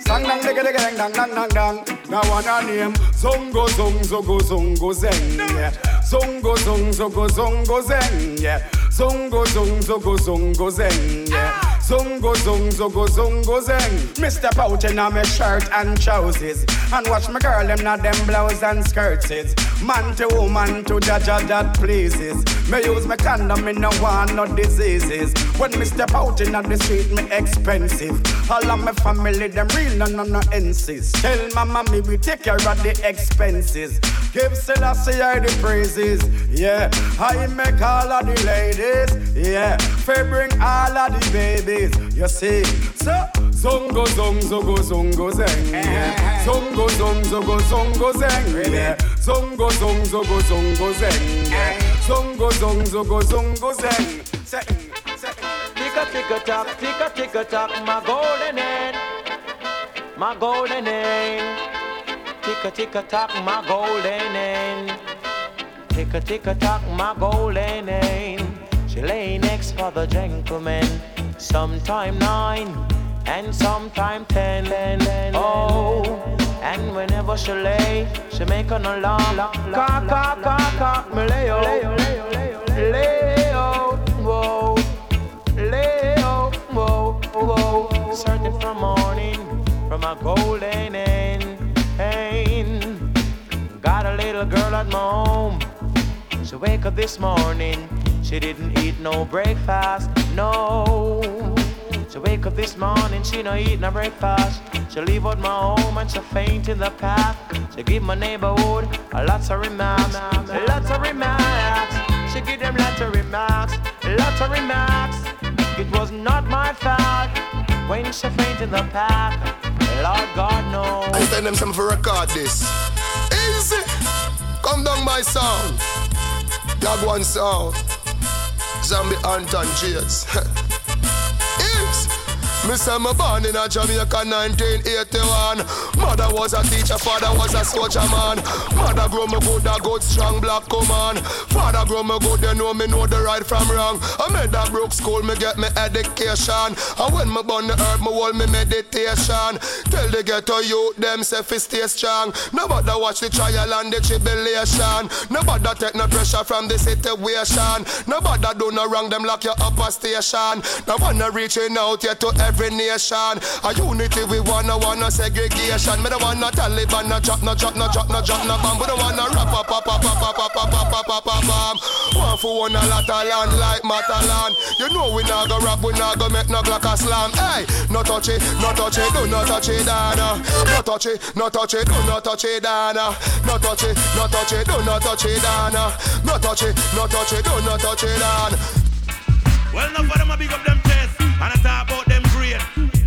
Sang dang digga digga dang dang dang dang dang. Now one a name Zungo Zung Zungo Zungo Zeng. Yeah. Zungo Zung Zungo Zungo Zeng. Yeah. Zungo Zung Zungo Zungo Zeng. Yeah. Zungo Zung Zungo Zungo Zeng. Step out in me shirt and trousers and watch my girl them not them blouse and skirts. Man to woman to jaja that pleases. Me use my condom, me no want no diseases. When me step out in the street, me expensive. All of my family, them real, no, no, no, insist. Tell mama me we take care of the expenses. Give Selassie I the praises, yeah. I make all of the ladies, yeah. For bring all of the babies, you see. So, zongo, zong, zogo, zongo, zeng. Zongo, zong, zogo, zongo, zeng. Zongo, zong, zogo, zongo, zeng. Zongo, zong, zogo, zongo, zeng. Zeng, zeng. Tick a tick a tock, tick a tick a tock, my golden hen, my golden hen. Tick a tick a tock, my golden hen. Tick a tick a tock, my golden hen. She lay next for the gentleman, sometime nine and sometime ten. Oh, and whenever she lay, she make an alarm. Cock, cock, cock, cock, me lay, oh, lay, oh, whoa. Leo, whoa, whoa, searching for morning from a golden end. Got a little girl at my home. She wake up this morning, she didn't eat no breakfast, no. She wake up this morning, she no eat no breakfast. She leave out my home and she faint in the path. She give my neighborhood a lots of remarks, lots of remarks. She give them lots of remarks, lots of remarks. It was not my fault when she faint in the path. Lord God knows. I send them some for record this. Easy. Come down my sound. Dog one sound. Zombie Anton Jades. Me say me born in a Jamaica 1981. Mother was a teacher, father was a soldier man. Mother grow me good, a good strong black command. Father grow me good, you know me know the right from wrong. I made that broke school, me get me education. And when me born the earth, me hold me meditation. Tell the ghetto youth them say fi stay strong. Nobody watch the trial and the tribulation. Nobody take no pressure from the situation. Nobody do no wrong, them lock you up a station. No one reaching out yet to every nation. A unity we wanna wanna segregation. Me don't wanna Taliban, no drop, no drop, no drop, no drop, no bomb. We don't wanna rap, pop, pop, pop, pop, pop, pop, pop, pop, pop, pop, bomb. One for one a lot of land like Matalan. You know we not go rap, we not go make no Glock a slam. Hey, no touch it, no touch it, do not touch it, Dana. No touch it, no touch it, do not touch it, Dana. No touch it, no touch it, do not touch it, Dana. No touch it, no touch it, do not touch it, Dana. Well, enough for them a big up them chest and I talk about them.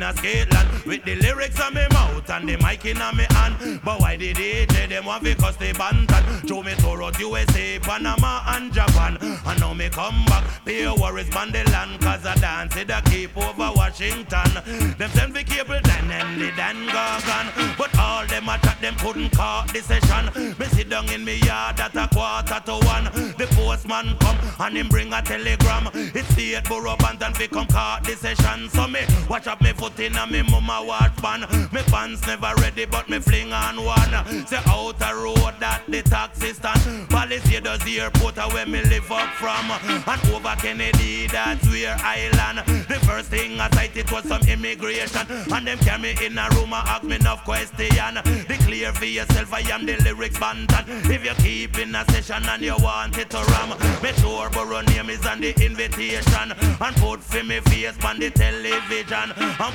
in a Scotland with the lyrics on me mouth and the mic in a me hand. But why did DJ them want to cause they bantan? Show me tour out USA, Panama and Japan. And now me come back, pay worries on the land cause I dance it a keep over Washington. Them send the cable then and the Dan Gorgon. But all them attack them couldn't call the session. Me sit down in me yard at a quarter to one. The postman come and him bring a telegram. It's the eight borough band and fi come call the session. So me watch up me foot in a me mama watch band. Me pants never ready but me fling on one. Say out a road that the taxi stand. Palisade does the airport where me live up from. And over Kennedy that's where I land. The first thing I sight it was some immigration. And them carry me in a room and ask me enough question. Declare for yourself I am the lyrics bantan. If you keep in a session and you want it to ram, make sure Borough name is on the invitation. And put for me face on the television. And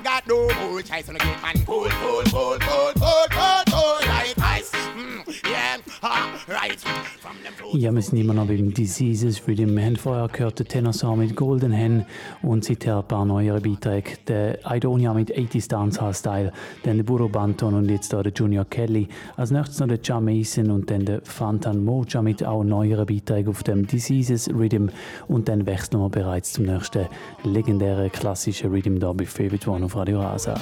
franchise on a great man. Cool, cool, cool, cool. Ja, wir sind immer noch beim Diseases Rhythm. Wir haben vorher gehört den Tenor mit Golden Hen und seither ein paar neuere Beiträge. Der Idonia mit 80s Dancehall Style, dann der Burro Banton und jetzt da der Junior Kelly. Als nächstes noch der Jam Mason und dann der Fantan Moja mit auch neueren Beiträgen auf dem Diseases Rhythm. Und dann wechseln wir bereits zum nächsten legendären klassischen Rhythm bei Favorite One auf Radio Rasa.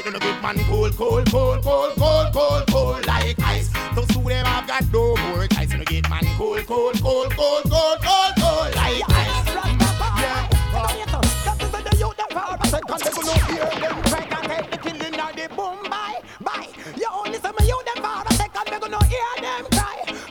I gonna get man cold, cold, cold, cold, cold, cold, cold like ice. Those who them have got no more ties. Gonna get man cold, cold, cold, cold, cold, cold, cold like ice. Yeah.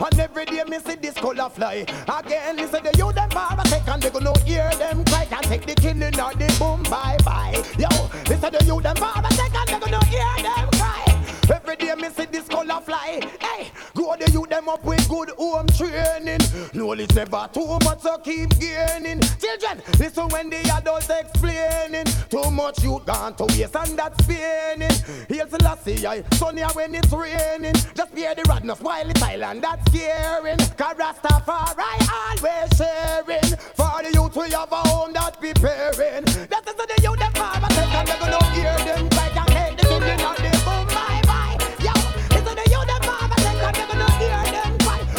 And every day me see this color fly. Again, listen to you them for a second, they gonna hear them cry and take the killing or the boom bye bye. Yo, listen to you them for a second, they gonna hear them cry. Every day me see this color fly. Hey, grow the youth them up with good home training. No, it's never too much, so keep gaining. Children, listen when the adults explaining. Too much you gone to waste and that's spinning. Here's the last I sunny when it's raining. Just bear the radness while it's silent, that's scaring. Cause Rastafari always sharing. For the youth we have a home that preparing. That is the youth them for a second, they're gonna hear them cry and take the killing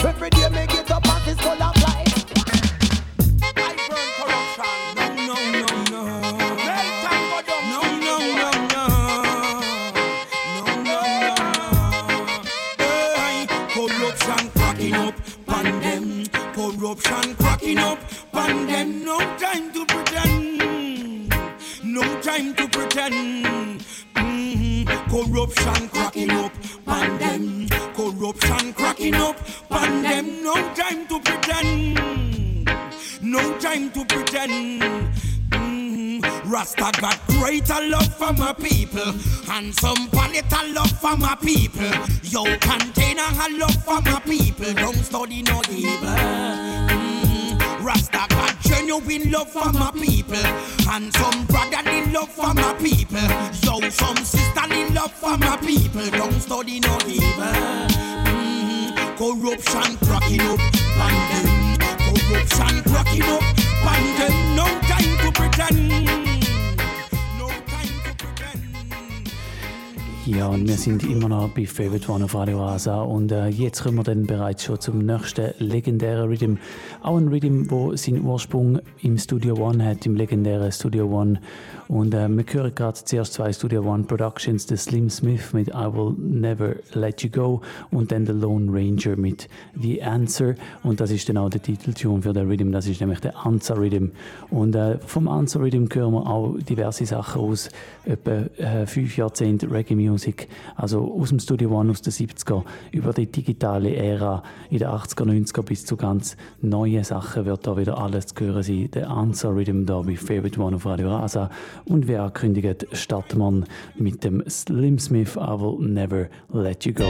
Every day me get up and this color fly. I burn corruption. No, no, no, no. Let time go down. No, no, no, no. No, no, no, no. Hey, corruption cracking up, them. Corruption cracking up, them. No time to pretend. No time to pretend. Mm-hmm. Corruption cracking up on them. Corruption cracking up on them. No time to pretend. No time to pretend. Mm-hmm. Rasta got greater love for my people and some palette love for my people. Yo, container a love for my people. Don't study no evil. Rasta got genuine love for my people and some brotherly love for my people. Yo, some sisterly love for my people. Don't study no evil. Mm-hmm. Corruption cracking up, and corruption cracking up, and no time to pretend. Ja, und wir sind immer noch bei Favorite One auf Radio Asa und äh, jetzt kommen wir dann bereits schon zum nächsten legendären Rhythm. Auch ein Rhythm, wo seinen Ursprung im Studio One hat, im legendären Studio One. Und äh, wir hören gerade zuerst zwei Studio One Productions, The Slim Smith mit I Will Never Let You Go und dann The Lone Ranger mit The Answer. Und das ist dann auch der Titeltune für den Rhythm, das ist nämlich der Answer Rhythm. Und äh, vom Answer Rhythm hören wir auch diverse Sachen aus etwa äh, fünf Jahrzehnten Reggae Music, also aus dem Studio One aus den 70er, über die digitale Ära in den 80er, 90er bis zu ganz neuen Sachen wird da wieder alles zu hören sein. Der Answer Rhythm da bei Favorite One auf Radio Rasa. Und wie angekündigt, startet man mit dem Slim Smith I Will Never Let You Go.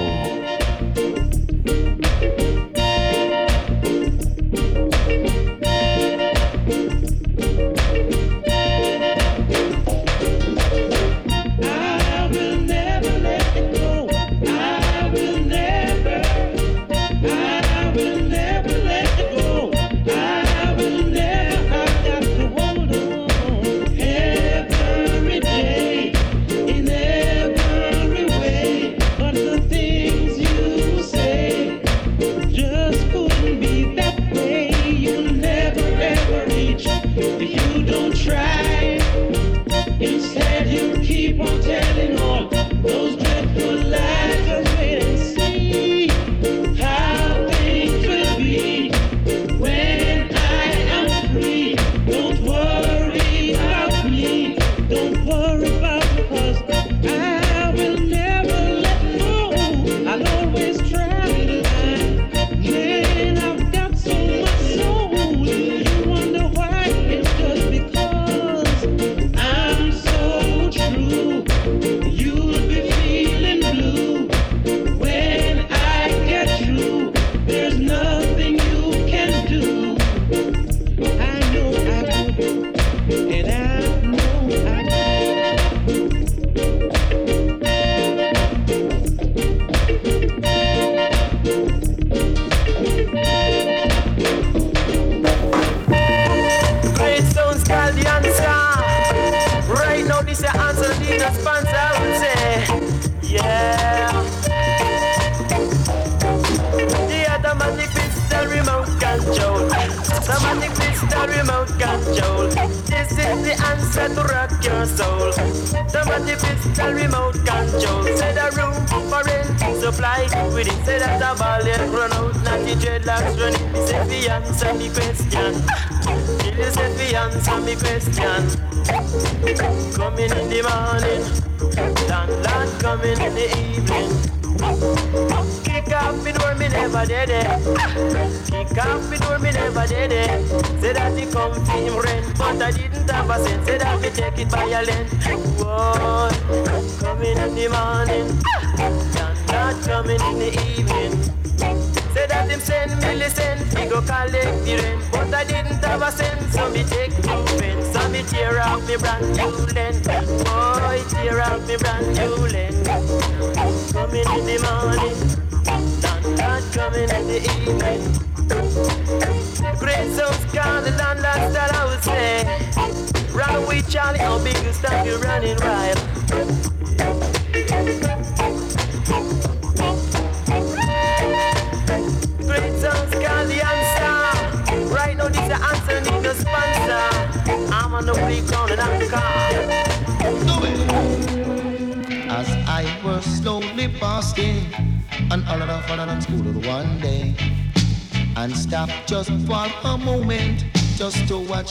it in the way.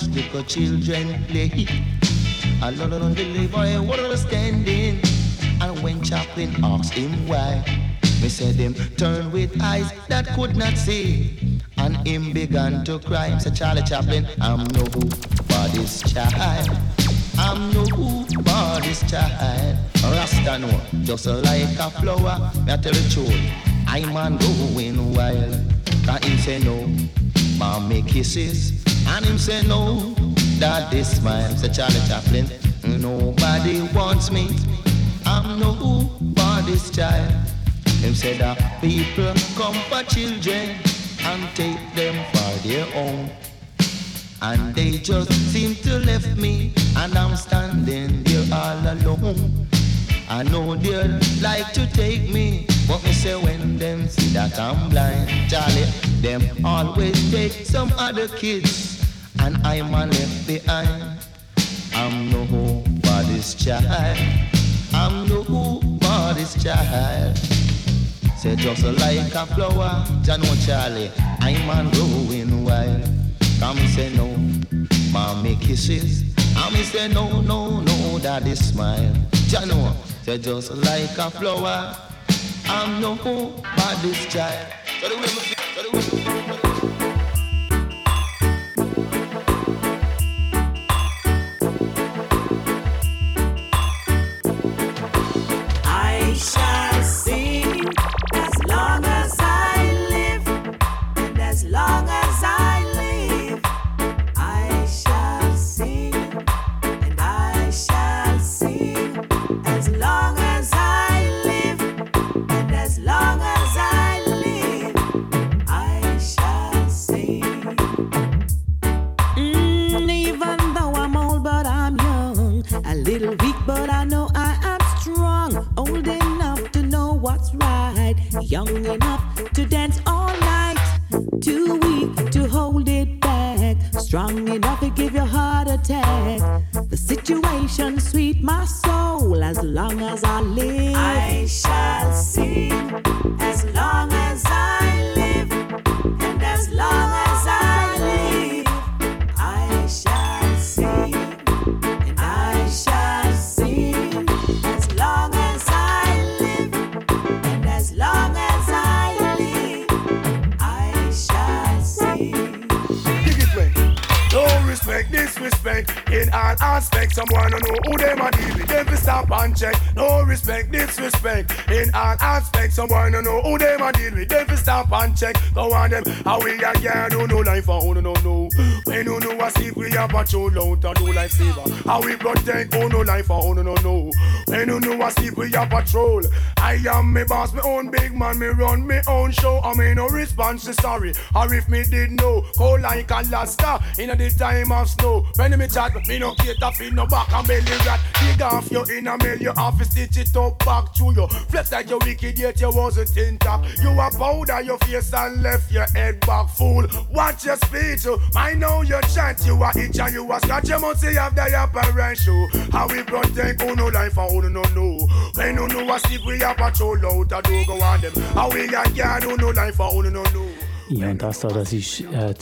Little children play. A lot of boy were standing, and when Chaplin asked him why. Me said him turn with eyes that could not see. And him began to cry. Said Charlie Chaplin, I'm no for this child. I'm no for this child. Rasta no, just like a flower. Me tell the truth, I'm man going wild. Cause him say no, mommy kisses. And him say no, daddy smile. Say Charlie Chaplin, nobody wants me. I'm no who child. Him say that people come for children and take them for their own. And they just seem to left me and I'm standing there all alone. I know they'd like to take me, but me say when them see that I'm blind, Charlie, them always take some other kids, and I'm a left behind. I'm no hope for this child. I'm no hope for this child. Say just like a flower, John Charlie, I'm a growing wild. Come say no, mommy kisses. And me say no, no, no, daddy smile. Jano, say just like a flower, I'm no body's child. Young enough to dance all night. Too weak to hold it back. Strong enough to give your heart attack. The situation sweet my soul as long as I live. I shall sing as long as I live, and as long as disrespect in all aspects. Someone don't know who them a deal with. Them fi stop and check. No respect, disrespect in all aspects. Someone don't know who them a deal with. Them fi stop and check. Go on them. How we a girl do no life for who no know. When you know a sleep, we a patrol out and do lifesaver. How we protect who no life for who no know. When you know a sleep, we a patrol. I am me boss, me own big man. Me run me own show. I me no response to sorry. Or if me did know, go like Alaska in the time of snow. When me chat, me no cater for no back and belly rat. Dig off your inner mail, have to stitch it up back to you. Flex like you wicked yet you wasn't in top. You a powder your face and left your head back full. Watch your speech, oh. I know your chant. You a itch and you a scratch. You must say have the apparent show. How we protect who no life and who no know. When you know a sleep, we a patrol out a do go on them. How we a girl who no life and who no know. Ja, und das da, das ist äh,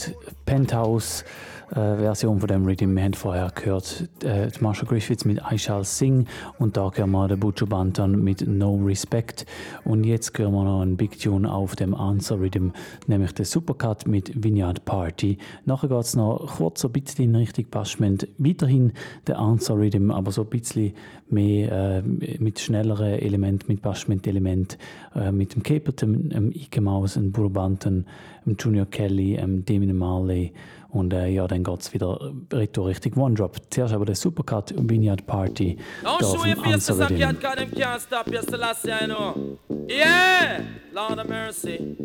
Penthouse. Äh, Version von dem Rhythm. Wir haben vorher gehört äh, Marshall Griffiths mit I Shall Sing und da hören wir den Butcher Bantan mit No Respect. Und jetzt hören wir noch einen Big Tune auf dem Answer Rhythm, nämlich den Supercut mit Vineyard Party. Nachher geht es noch kurz so ein bisschen in Richtung Bashment. Weiterhin der Answer Rhythm, aber so ein bisschen mehr äh, mit schnelleren Elementen, mit Bashment-Elementen, äh, mit dem Capleton, dem Ike Maus, dem Burbanten, dem Junior Kelly, dem Damien Marley und äh, ja, dann geht es wieder Richtung Richtung One Drop. Zuerst aber der Supercut Vineyard Party. Some Rhythm. cat, cause them can't stop you, Selassie, I know. Yeah! Lord of mercy.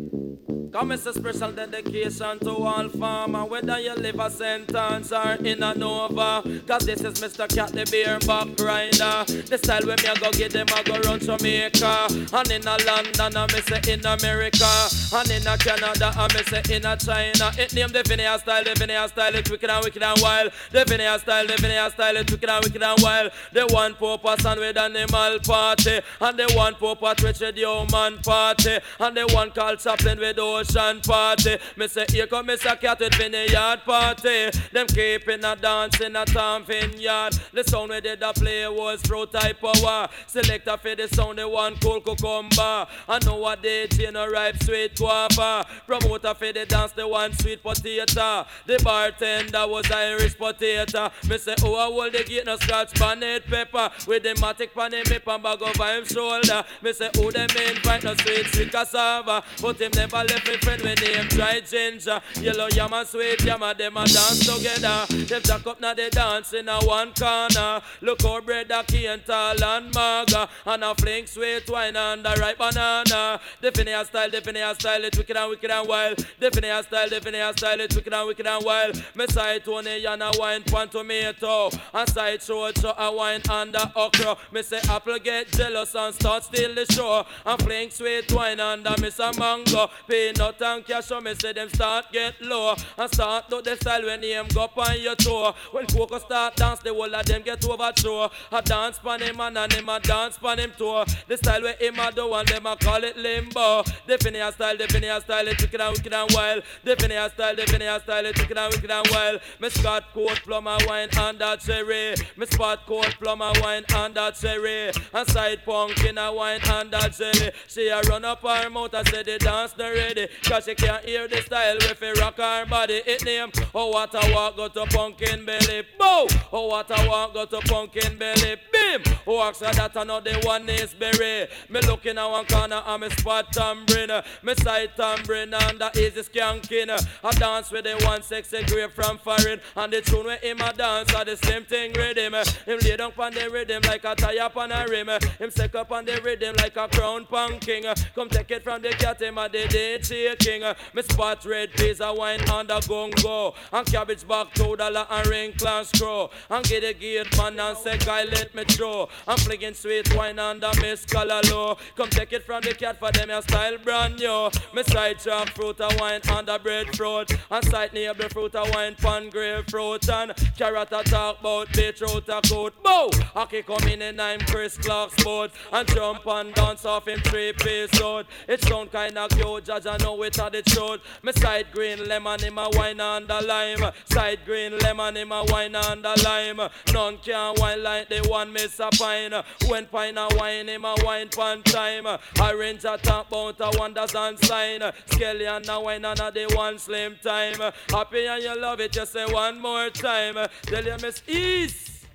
Come it's a special dedication to all farmer, whether you live a sentence or in a Nova. Cause this is Mr. Cat, the beer back rider. The style when me a go get them, I go run Jamaica. And in a London, I me say in America. And in a Canada, I me say in a China. It name the Vineyard style, the Vineyard style, it's wicked and wicked and wild. The Vineyard style, the Vineyard style, it's wicked and wicked and wild. The one purpose and with animal party. And the one purpose with the human party. And the one called Chaplin with ocean ocean party. Me say here come Mr. Cat with vineyard party. Them keeping a dance in a town vineyard. The sound we did a play was through type power. Selector for the sound the one cool cucumber. I know what they chain a ripe sweet guava. Promoter for the dance the one sweet potato. The bartender was Irish potato. Me say oh I hold the gate no scotch bonnet pepper. With the matic pan him and bag over him shoulder. Me say oh them invite no sweet sweet cassava. But him never left friend when him try ginger. Yellow yam and sweet yam and them a dance together. Them jack up now they dance in a one corner. Look how bread a cane tall and maga. And a fling sweet wine and a ripe banana. Define style, define style, it's wicked and wicked and wild. Define style, define style, it's wicked and wicked and wild. Me side Tony and a wine pan tomato. And side show so a wine and a okra. Me say apple get jealous and start steal the show. And fling sweet wine and a miss a mango. Peanut and cash so me say them start get low. And start to the style when him go on your toe. When Coco start dance, the whole of them get overthrow. A dance pan him and, and him a dance pan him too. The style where him a do and them a call it limbo. Define your style, define your style, it's wicked and wicked and wild. Define your style, define your style, it's wicked and wicked and wild. Me Scott coat plum a wine and a cherry. Me spot coat plum a wine and a cherry. And side pumpkin a wine and a jelly. She a run up her mouth and say the dance not ready. Cause she can't hear the style if it rock her body. It name, oh what a walk go to pumpkin belly. Bow! Oh what a walk go to pumpkin belly. Bim! Oh ask her that I know the one is berry. Me looking at one corner and me spot tambourine. Me side tambourine and the easy skanking. I dance with the one sexy grape from foreign. And the tune with him a dance are the same thing rhythm. Him lay down on the rhythm like a tire on a rim. Him sick up on the rhythm like a crown punking. Come take it from the cat, him a the day shaking. Uh, me spot red peas a wine the gongo. And cabbage back two dollar and ring class screw. And get a gate man and say guy let me through. I'm flinging sweet wine the miss color low. Come take it from the cat for them your style brand new. Me side jam fruit a wine the breadfruit. And side neighbor fruit a wine pan grapefruit. And carrot a talk about beetroot a coat. Bow! Aki come in and I'm Chris Clark's boat. And jump and dance off him three piece suit. It sound kinda cute, judge I know it are the truth. Me side green lemon in my wine and the lime. Side green lemon in my wine and the lime. None can wine like the one Miss a Pine. When Pine a wine in my wine pan time. Orange a talk about a wonders and sign. Skelly and a wine and a the one slim time. Happy and you love it, just say one more time. Tell you Miss East.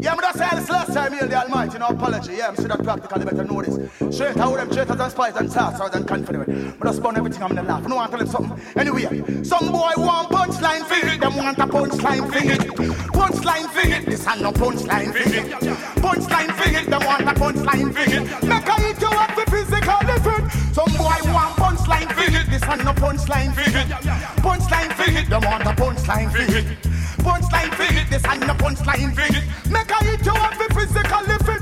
Yeah, I'm gonna say this last time, Hail the Almighty, no apology. Yeah, I'm sure that practically better know this. Straight out them traitors and spies and saucers and confederate. But I spun everything, I'm gonna laugh. No one tell him something. Anyway, some boy want punchline it, them want a punchline it. Punchline it, this and no punchline it. Punchline it, them want a punchline it. Make I hit you up the physical effort. Some boy want punchline it, this and no punchline it. Punchline it, them want a punchline it. Punchline for it, this and no punchline for it. Make I hit you up the physical effort.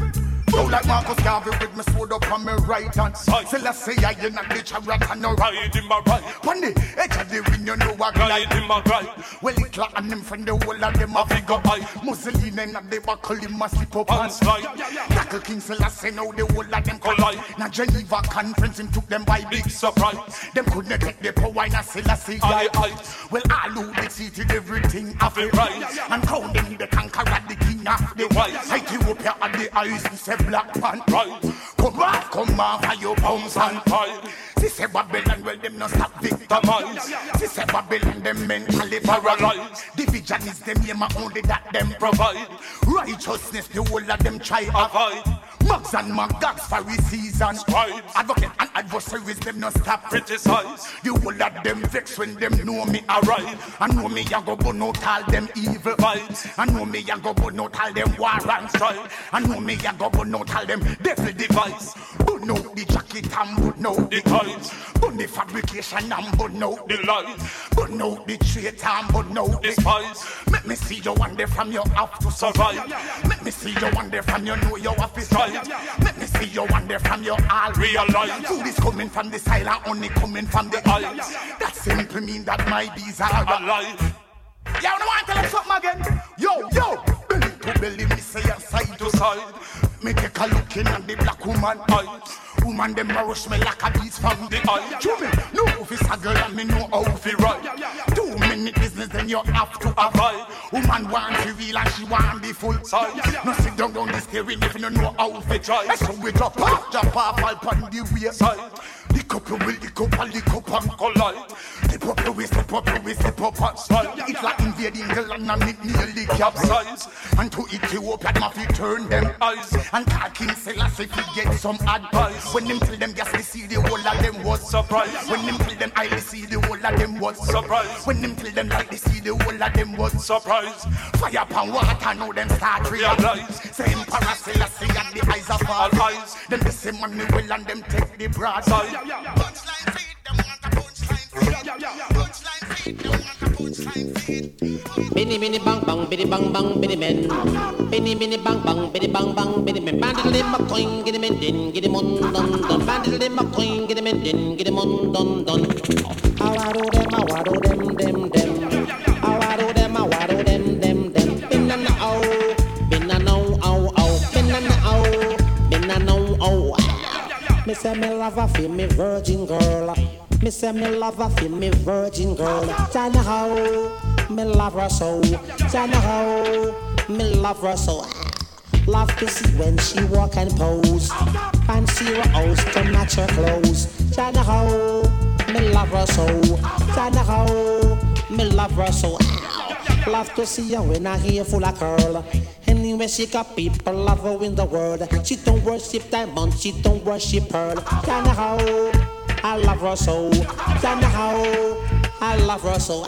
So like Marcus Garvey with me sword up on my right hand. Still I say I in a ditch a rat and no ride in my right. One day, edge of the ring you know I glide in my right. Well it clock and them friend the whole of them a figure high. Mussolini and they buckle him a slip up and slide. Tackle King Selassie now the whole of them collide. Now Geneva conference him took them by big surprise. Them couldn't take the power a Selassie guy. Well all who defeated everything off it right. And crown them the conqueror the of the white. Ethiopia at the eyes he said black pan right. Come off, come off, and you bounce and pile. She say Babylon, well them no stop victimize. She say Babylon, them mentally paralyzed. Division is them aim, only that them provide. Righteousness, the whole of them try avoid. Mugs and Magags, Pharisees and scribes. Advocate and adversaries, them no stop criticize. The whole of them vex when them know me arrive. And know me, I go burn out all them evil vibes. And know me, I go burn out all them war and strife. And know me, I go burn out all them devil device. Burn out the jacket and burn out the toys. Burn the fabrication and burn out the lies. Burn out the traitor and burn out the spies. Make me see you one day from your have to survive. Make me see you one day from you know you have to strive. Let me see you one day from your all realize. Food is coming from the silent, only coming from the eyes. That simply mean that my bees are alive. Yeah, I want to tell you something again. Yo, yo, to belly, me say a side to side. Me take a look in at the black woman eyes. Woman them rush me like a beast from the eye. You me if it's a girl and me know how to right. Two minute business then you have to avoid. Woman want to real and she want the full size. No sit down on the steering if you know how to try. So we drop off, drop off, all on the wayside. The couple will the couple, the couple and collide. Step up the way, step up the way, step up and slide. It's like invading the land and it nearly capsize. And to Ethiopia, have to turn them eyes. And call King Selassie to get some advice. When them tell them yes, they see the whole of them was surprised. When them tell them I they see the whole of them was surprised. When them tell them like they see the whole of them was surprised. Fire upon water, now them start realize. Same Emperor see at the eyes of all eyes. Them the same money well and them take the broad side. Punchline feed, them want a punchline feed. Punchline feed, them want a punchline feed. Biddy biddy bang bang biddy bang bang biddy men. Biddy biddy bang bang biddy bang bang biddy men. Bandle dem a coin giddy men din giddy mon dun dun. Bandle dem a coin giddy men din giddy mon dun dun. How I do them, how I do them them them. Me say me love a feel me virgin girl. Me say me love a feel me virgin girl. China how me love her so. China how me love her so. Love to see when she walk and pose. Fancy her house to match her clothes. China how me love her so. China how me love her so. Love to see her when her hair full of curl. Anyway, she got people her in the world. She don't worship diamond, she don't worship pearl. China how I love her so. China how I love her so.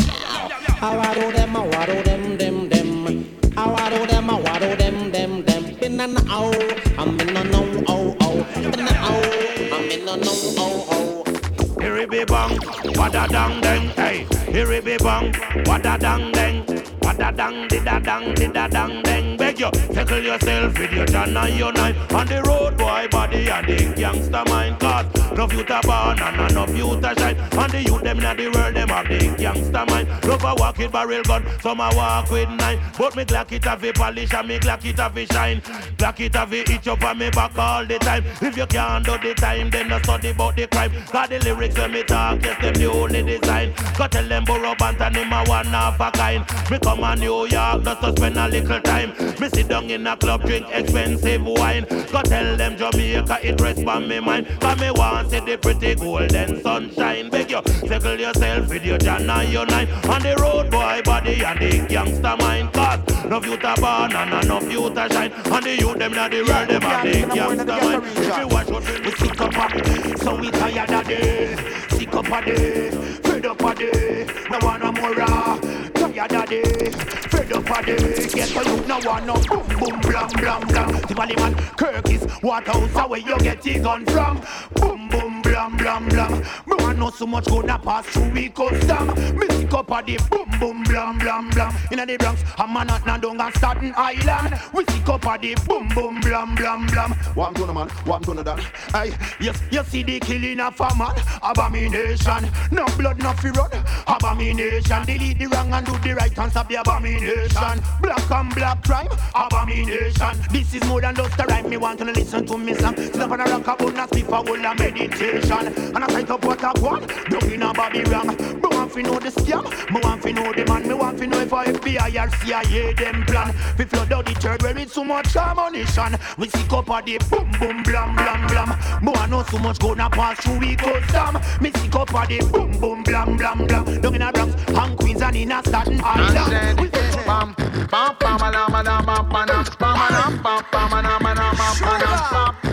How I do them, I do them, them, them. How I do them, I do them, them, them. Been an ow, I'm in a no, oh, oh. Been an ow, I'm in a no, oh, oh. Here it be bang, wada dang dang, hey. Here it be bang, wada dang dang. Wada dang, dida dang, dida dang dang. Beg you, tackle yourself with your John and your knife. On the road, boy, body and the gangster mind. Cause no future born and no future shine. And the youth them in the world, them have the gangster mind. Love a walk with barrel gun, some a walk with nine. But me glock it have a polish and me glock it have a shine. Glock it have a itch up on me back all the time. If you can't do the time, then no study about the crime. Cause the lyrics when me talk, yes, them the only design. Go tell them Burro Banton, him a one of a kind. Me come a New York, just to spend a little time. Me sit down in a club, drink expensive wine. Go tell them Jamaica, it rests on me mind. Cause me want see the pretty golden sunshine. Beg you, settle yourself with your John and your nine. On the road, boy, body and the gangster mind. Cause no future born and no future shine. And the youth, them not the world, them have the gangster mind. If you watch what we sick up of it, so we tired of it. Sick up of it, fed up of it. No one no more raw. Tired of it, fed up of it. Get for you, no one no boom boom blam blam blam. Timali man, Kirkis, what house where you get your gun from? Boom boom blam blam blam. Me want know so much gonna pass through we custom. Me sick up of the boom boom blam blam blam. Inna the Bronx, I'm a not now down on Staten Island. We sick up of the boom boom blam blam blam. What I'm doing, man? What I'm doing, that? Hey, yes, you see the killing of a man, abomination. No blood, no fear run, abomination. Delete the wrong and do the right and stop the abomination. Black and black crime, abomination. This is more than just a rhyme. Me want to listen to me song. Up on a rock about not speak for whole of meditation. And I sight up what I want, down in a body wrong. Me want to know the scam, me want to know the man. Me want to know if I FBI or CIA them plan. We flood out the church where it's so much ammunition. We sick up of the boom boom blam blam blam. Me want know so much gonna pass through we custom. Me sick up of the boom boom blam blam blam. Down in a Bronx, and Queens and in a Staten Island. We sick Bam, bam, bam, bam, bam, bam, bam, bam, bam, bam, bam, bam, bam, bam, bam, bam, bam,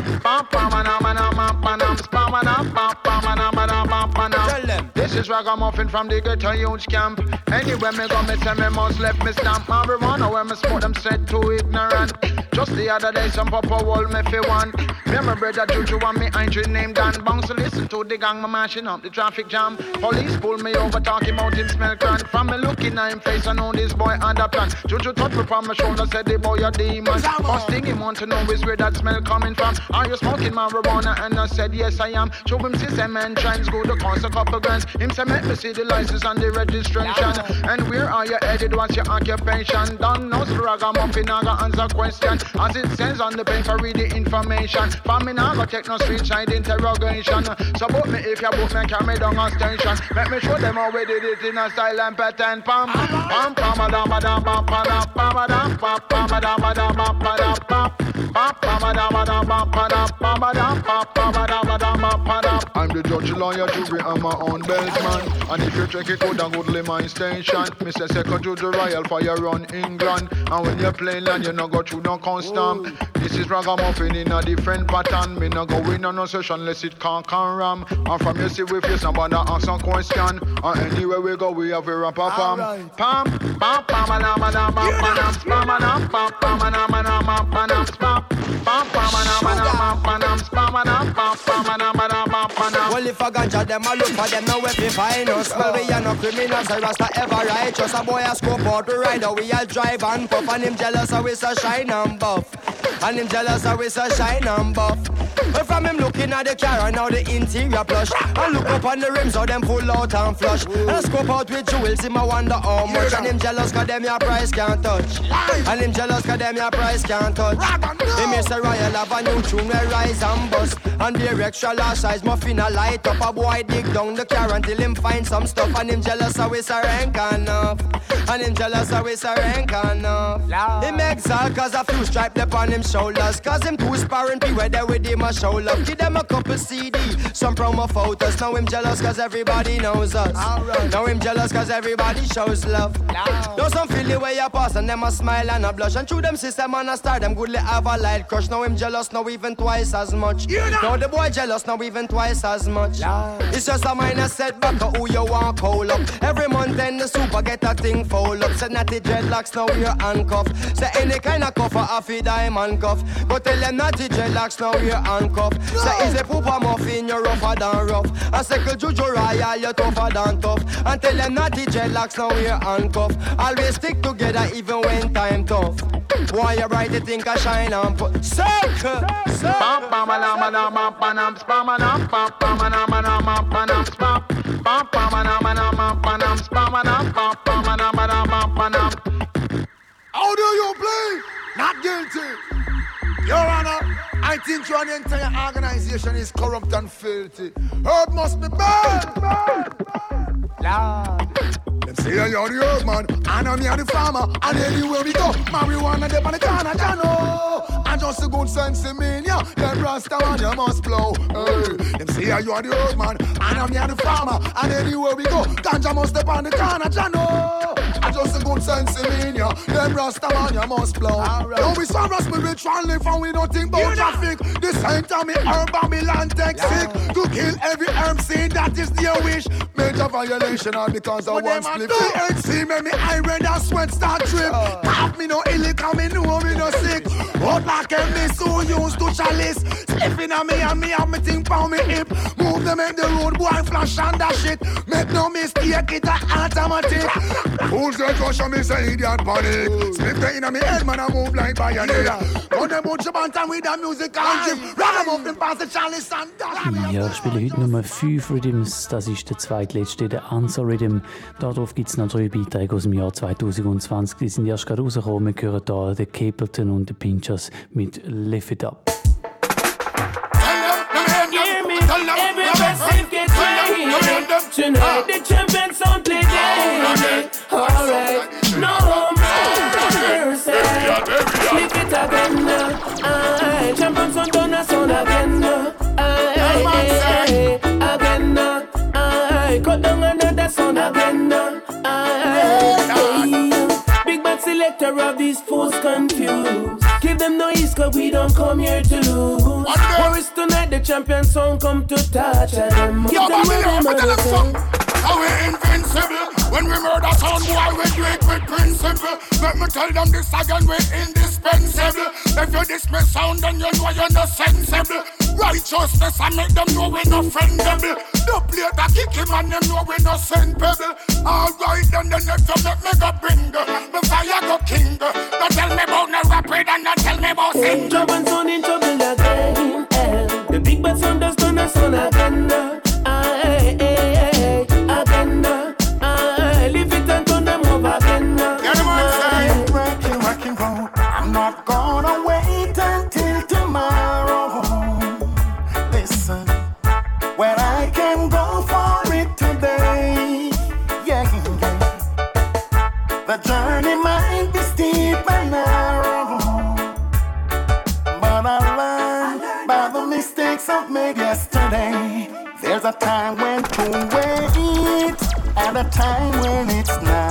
Tell them. This is ragamuffin from the ghetto youth camp. Anywhere me go, me say me must left me stamp. Marijuana where me smoke them said too ignorant. Just the other day, some papa wall me fi one. Me and my brother Juju and me Andrew named Dan Bounce. Listen to the gang, me mashing up the traffic jam. Police pull me over, talking about him smell crank. From me looking at him face, I know this boy under plan. Juju touch me from my shoulder, said the boy a demon. First thing he want to know is where that smell coming from. Are you smoking marijuana? And I said yes I am. Show him system and trends, go to cost a couple grants. Him say make me see the license and the registration. And where are you headed? What's your occupation? Don't know ragamuffin, I got answer question. As it says on the paper, read the information. For me now, go take no street side interrogation. Book me if you book me, carry down a station. Let me show them how we did it in a style and pattern. Pam, pam, pam, pam, pam, pam, pam, pam, pam, pam, pam, pam, pam, pam, pam, pam, I'm the judge, lawyer, jury, I'm my own beltman. And if you check it out, goodly my station. Mr. Second to the Royal Fire run England. And when you play land, you no go through no custom. This is ragamuffin in a different pattern. Me no go in on no session unless it can't can ram. And from you see we face somebody ask some question. And anywhere we go, we have a rapper pam. Pam, pam, pam, pam, pam, pam, pam, pam, pam, pam, pam, pam, pam, pam, pam, well, if I ganja them, I look for them, now we find us. Well, we are no criminals, I rasta ever righteous. A boy a scope out to ride, we all drive and puff. And him jealous, so we so shine and buff. And him jealous, so we so shine and buff. But from him looking at the car, and now the interior plush. I look up on the rims, so them full out and flush. And I scope out with jewels, him I wonder how much. And him jealous, cause them your price can't touch. And him jealous, cause them your price can't touch. Him is a royal have a new tune where rise and bust. And the extra large size muffin a light up. A boy dig down the car until him find some stuff. And him jealous how it's a rank enough. And him jealous how it's a rank enough. Him exalt cause a few stripes upon him shoulders. Cause him too sparring be where they with him a show love. Give them a couple CD, some promo photos. Now him jealous cause everybody knows us. Now him jealous cause everybody shows love. Now some feel the way I pass and them a smile and a blush. And through them system and a star, them goodly have a light crush. Now him jealous now even twice as much. You know. Now the boy jealous now even twice as much. It's just a minor setback of who you want call up. Every month then the super get a thing fold up. Say natty dreadlocks now we're handcuffed. Say any kind of cuff a fi diamond cuff. Go tell them natty dreadlocks now handcuffed. No. Say is a poopa muffin you're rougher than rough. A second juju royal you're tougher than tough. And tell them natty dreadlocks now we're handcuffed. Always stick together even when time tough. Why you bright you think I shine and put circle. How do you play? Not guilty. Your Honor, I think your entire organization is corrupt and filthy. Herb must be burned. Lord. Say you're the herb man, and I'm here the farmer, and anywhere we go, marijuana them on the corner, Jano. And just a good sense in me, yeah, them rasta man you must blow. Hey. Them say you're the herb man, and I'm here the farmer, and anywhere we go, ganja must step on the corner, Jano. And just a good sense in me, yeah, them rasta man you must blow. Right. Don't be so spiritual, live and we don't think about traffic. The same time me herb Babylon take sick to kill every herb seed that is their wish. Major violation all because of one split. The earth see me, me I read that sweat start drip. Pop me no illy, come me know me no sick. But like a miss who used to chalice. Slipping on me and me have me think pound me hip. Move them in the road, boy flash and that shit. Make no mistake, it a automatic. Fools get rush on me say idiot panic. Slip the inna me head, man I move like bayonet. Run them out your bantam with that music and drip. Run them up and pass the chalice and that. Ja, ich spiele heute Nummer 5 Rhythms. Das ist der zweitletzte, der Answer Rhythm. Darauf gibt es noch drei Beiträge aus dem Jahr 2020. Die sind erst gerade rausgekommen. Wir hören hier The Capleton und The Pinchers mit Lift It Up. Again. Aye. Big bad selector of these fools confused. Give them no ease cause we don't come here to lose. Morris tonight the champion song come to touch them. Give them what them mother say. How we invincible When we murder sound boy we do it with principle. Let me tell them this again we indispensable. If you dismiss sound then you know you're not sensible. Righteousness I make them know we not friendable. The that kick him and them know we not send pebble Alright then the next you make me go bring Me fire go king Don't tell me about no rapid and don't tell me about sin. Job and son in trouble again. The big bad son does turn us on again. There's a time when to wait, and a time when it's not.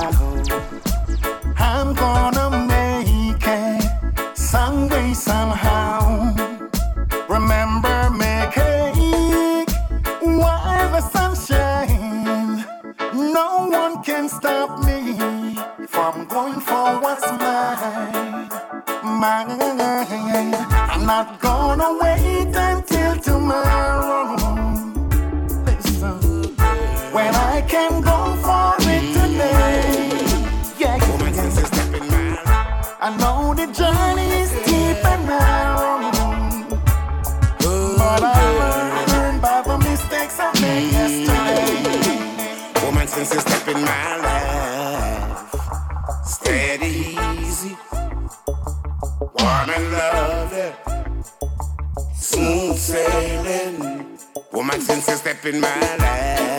to step in my life.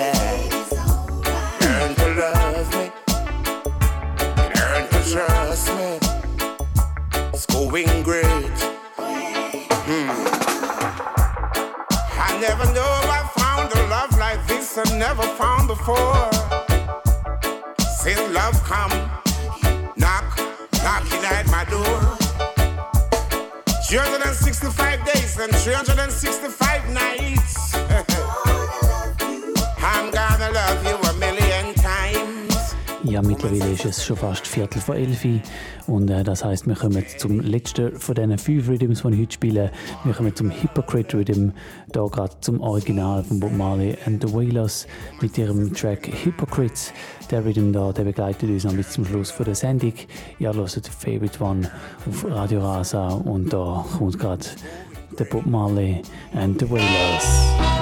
schon fast Viertel vor elf und äh, das heißt, wir kommen zum letzten von diesen fünf Rhythms, die ich heute spiele. Wir kommen zum Hypocrite Rhythm, hier gerade zum Original von Bob Marley and the Wailers mit ihrem Track Hypocrites. Der Rhythm hier der begleitet uns noch bis zum Schluss von der Sendung. Ihr hört Favorite One auf Radio Rasa und da kommt gerade der Bob Marley and the Wailers.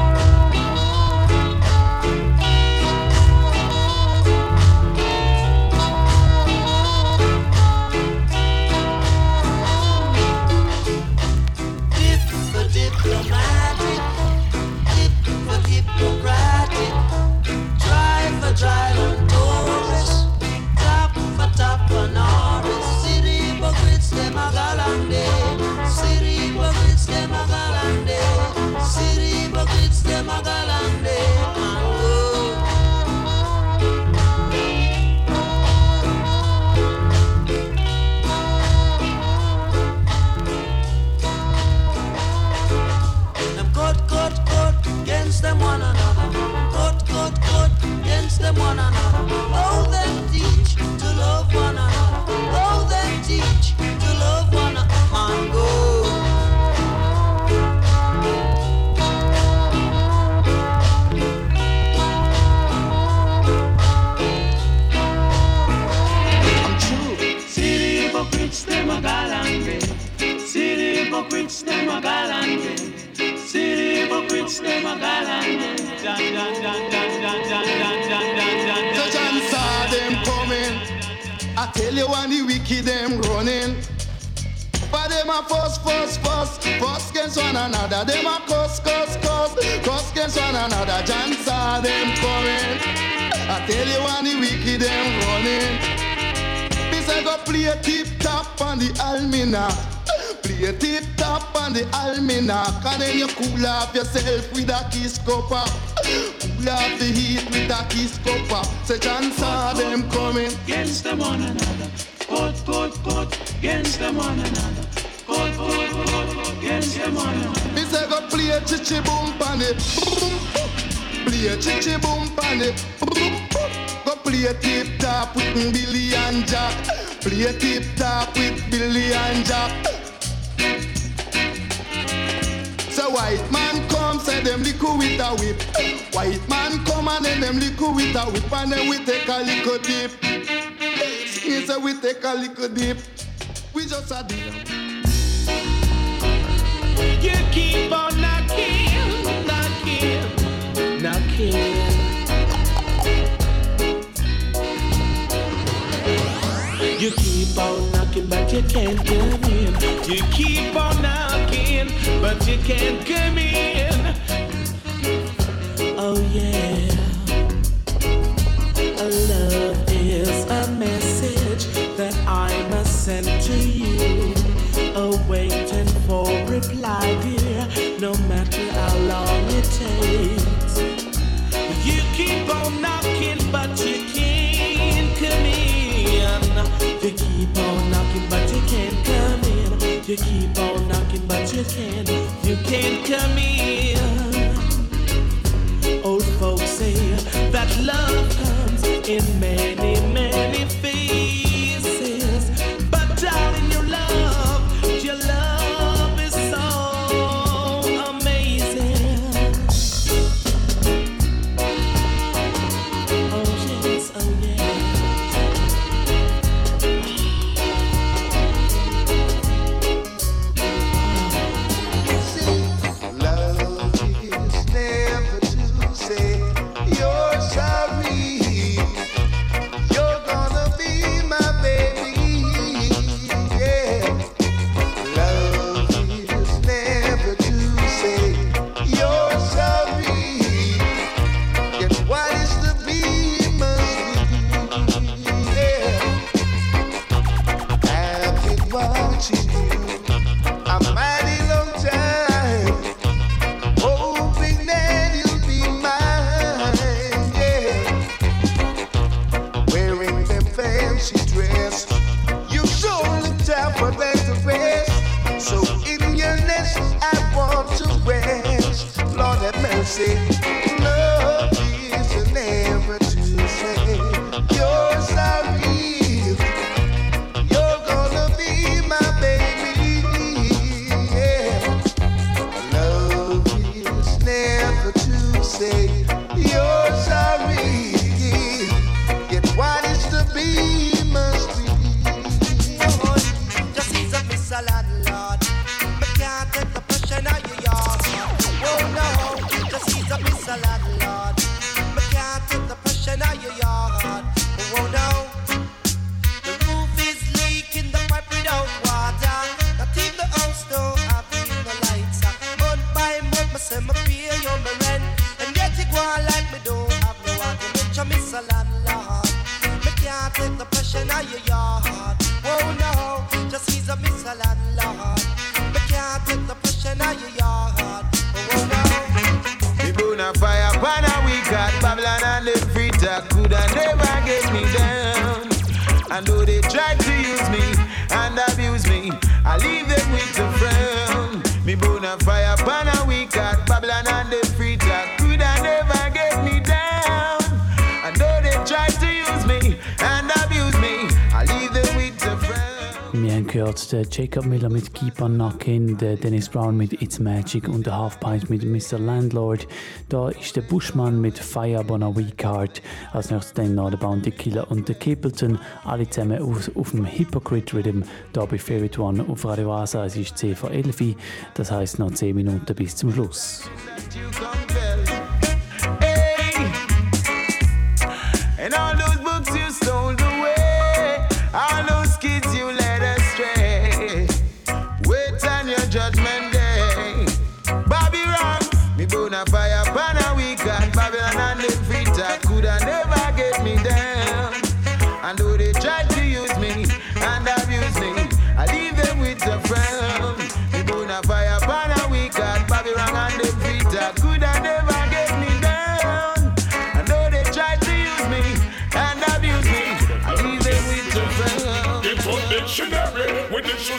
Jacob Miller mit Keep on Knockin', der Dennis Brown mit It's Magic und der Half Pint mit Mr. Landlord. Da ist der Bushman mit Fire on a Weak Heart. Als nächstes dann noch der Bounty Killer und der Capleton. Alle zusammen auf, auf dem Hypocrite Rhythm, da bei Favorite One auf Radio Asa. Es ist 10 vor 11 das heisst noch 10 Minuten bis zum Schluss.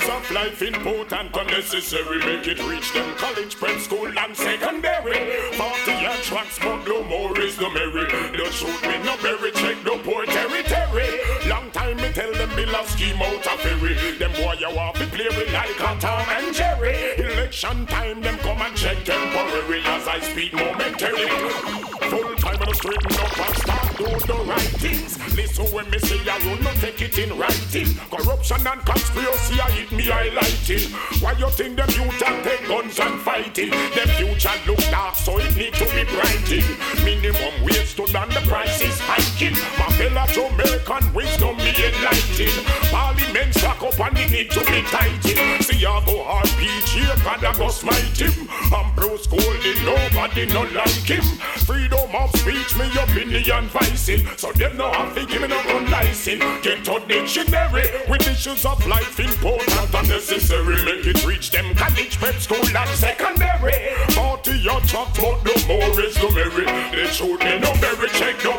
Of life important and necessary. Make it reach them college, prep school, and secondary. 40 year tracks, but no more is the merry. Don't shoot me, no berry, check no poor territory. Long time me tell them Bill a scheme out a ferry. Them boy you to play with like a Tom and Jerry. Election time, them come and check temporary as I speak momentarily. Full time and straighten up and start do the right things. Listen when me say I will not take it in writing. Corruption and conspiracy I hit me highlighting. Why you think youth and take guns and fighting? Them future look dark so it need to be brighting. Minimum wage stood and the price is hiking. My fellow Jamaican wisdom me enlighten. Parliament stack up and it need to be See I go RPG, God I go smite him. I'm Bruce Golding, nobody no like him. Freedom of speech, me opinion vicing. So them no have to give me no gun license. Get to dictionary with issues of life important and necessary. Make it reach them college, prep school and secondary. fact, but no more is the merry. They shoot me no berry, check no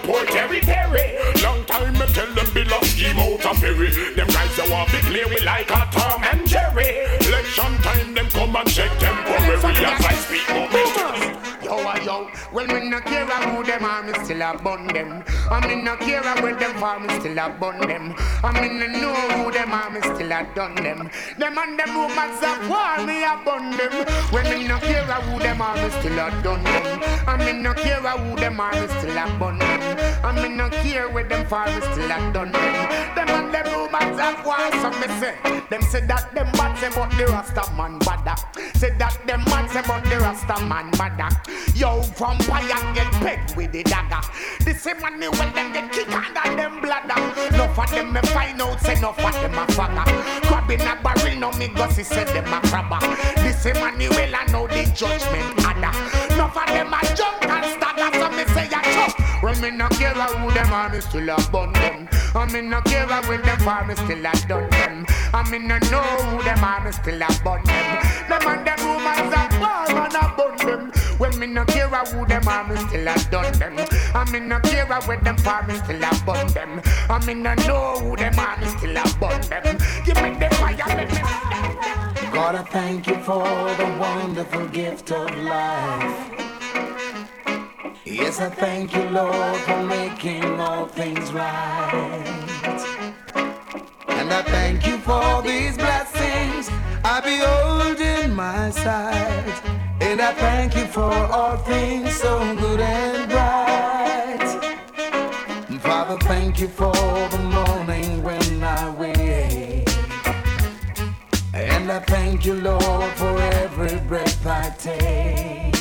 play with like a Tom and Jerry. Election time, them come and check temporary I speak momentum. Yo, yo, well, me no care who them are, me still a bun them. I me no care where them for, me still a bun them. I me no know who them are, me still a done them. Them and them rumors of war, me a bun them. When me no care who them are, me still a done them. I me no care who them are, me still a bun them. I me no care where them for, me still a done them. Them and them rumors of war, so me say. Them say that them bad, say but the Rasta man bad. Say that them mad, say but the Rasta man mad. Yo, vampire get pegged with the dagger. The same money when them get kicked under them bladder. Enough of them me find out, say enough of them a fagger. Crabbing a barrel, no me gossy say them a crabber. The same money well I know the judgment adder. Enough of them a jump and stagger, so me say a chop. When me no care who them are, me still a bun them. I me no care with them for, me still a done them. I me no know who them are, me still a bun them. Them and them woman a war and a bun them. When me no care who them are, me still a done them. I me no care with them for, me still a bun them. I me no know who them are, me still a bun them. Give me the fire, let me. I thank you for the wonderful gift of life. Yes, I thank you, Lord, for making all things right. And I thank you for these blessings I behold in my sight. And I thank you for all things so good and bright. Father, thank you for the morning when I wake. And I thank you, Lord, for every breath I take.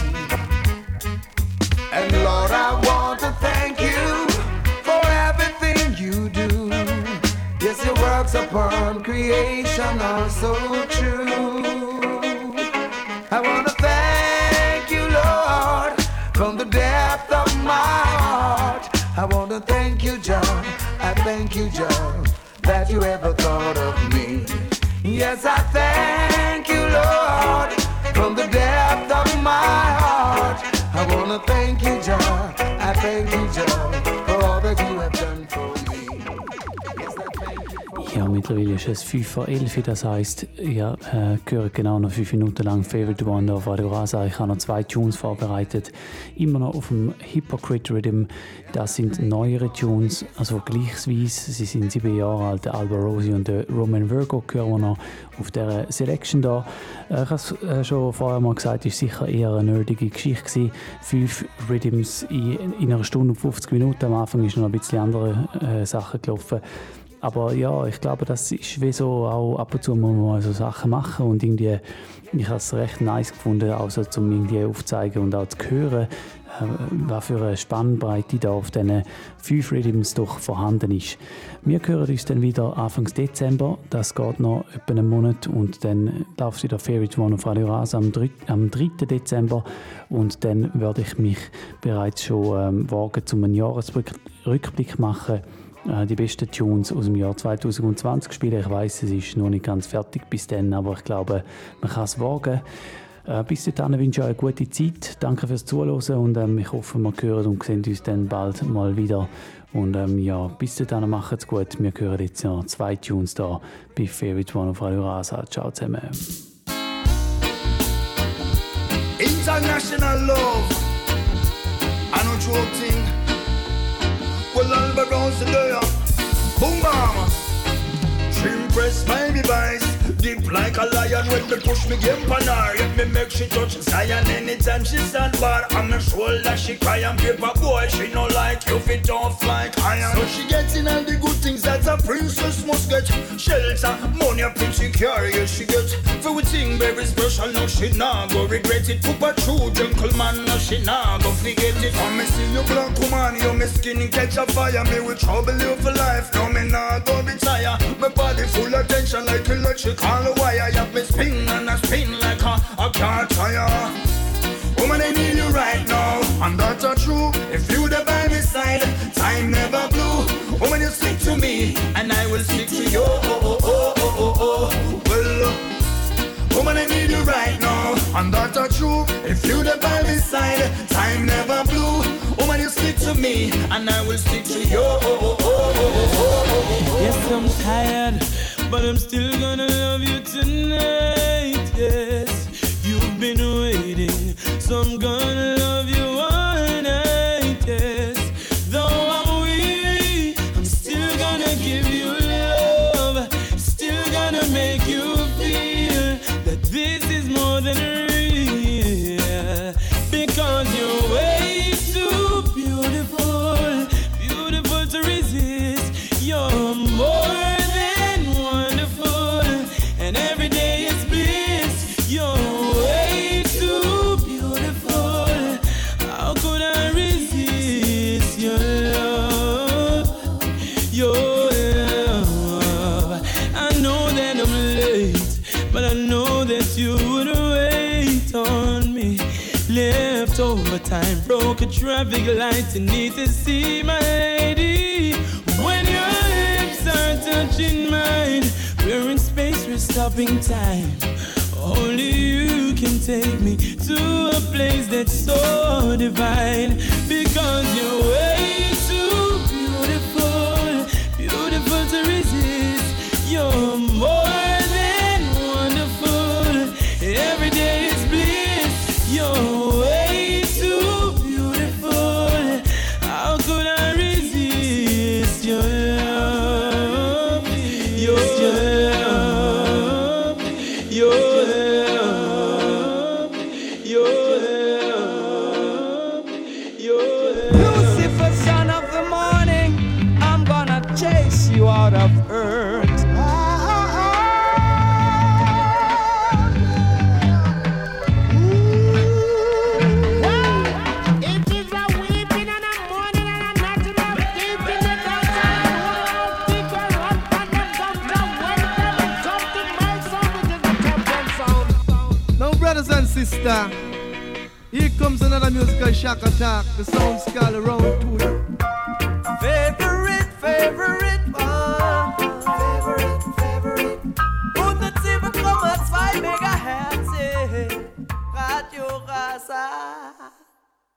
And Lord, I want to thank you for everything you do. Yes, your works upon creation are so true. I want to thank you, Lord, from the depth of my heart. I want to thank you, John. I thank you, John, that you ever thought of me. Yes, I thank mittlerweile ist es 5 vor 11, das heisst, ihr äh, gehört genau noch 5 Minuten lang Favorite One auf Radio Rasa. Ich habe noch zwei Tunes vorbereitet, immer noch auf dem Hypocrite Rhythm. Das sind neuere Tunes, also gleichsweise, sie sind sieben Jahre alt, Alba Rosi und der Roman Virgo gehören wir noch auf dieser Selection da. Äh, ich habe es äh, schon vorher mal gesagt, es war sicher eher eine nerdige Geschichte gewesen. Fünf Rhythms in, in einer Stunde und 50 Minuten, am Anfang ist noch ein bisschen andere äh, Sachen gelaufen. Aber ja, ich glaube, das ist wie so, auch ab und zu muss man so Sachen machen und irgendwie, ich habe es recht nice gefunden, also zum irgendwie aufzuzeigen und auch zu hören, äh, was für eine Spannbreite da auf diesen fünf Rhythms doch vorhanden ist. Wir hören uns dann wieder Anfang Dezember, das geht noch etwa einen Monat und dann läuft wieder Favorite One auf Radio am 3. Am 3. Dezember und dann werde ich mich bereits schon ähm, wagen, zum einen Jahresrückblick machen die besten Tunes aus dem Jahr 2020 spielen. Ich weiß, es ist noch nicht ganz fertig bis dann, aber ich glaube, man kann es wagen. Äh, bis dahin wünsche ich euch eine gute Zeit. Danke fürs Zuhören und ähm, ich hoffe, wir hören und sehen uns dann bald mal wieder. Und ähm, ja, bis dahin macht es gut. Wir hören jetzt noch zwei Tunes da bei Favorite One auf Radio Rasa. Ciao zusammen. International love. I joking. Well, Alba Rose. Boom, bam. She impress my device. Deep like a lion when me push me game pan her. Let me make she touch Zion anytime she stand bar on my shoulder. She cry and paper boy. She no like you fit off like iron. So she gets in all the good things that a princess must get. Shelter, money, a pretty curious she get. For we think very special, no she nah go regret it. Put a true gentleman, no she nah go forget it. When me see you black woman, you me skin catch a fire. Me with trouble you for life, no me nah go retire. My body full of tension like all the while you have me spin and I spin like a, a car tire. Woman, I need you right now, and that's a true. If you there by my side, time never blew. Woman, you stick to me, and I will stick to you. Oh, oh, oh, well, woman, I need you right now, and that's a true. If you there by my side, time never blew. Woman, you stick to me, and I will stick to you. Yes, I'm tired but I'm still gonna love you tonight. Yes, you've been waiting, so I'm gonna love traffic light you need to see my lady. When your lips are touching mine, we're in space, we're stopping time. Only you can take me to a place that's so divine. Because you're way too beautiful, beautiful to resist. You're more. another musical shock attack. The songs skull around to. Favorite, favorite.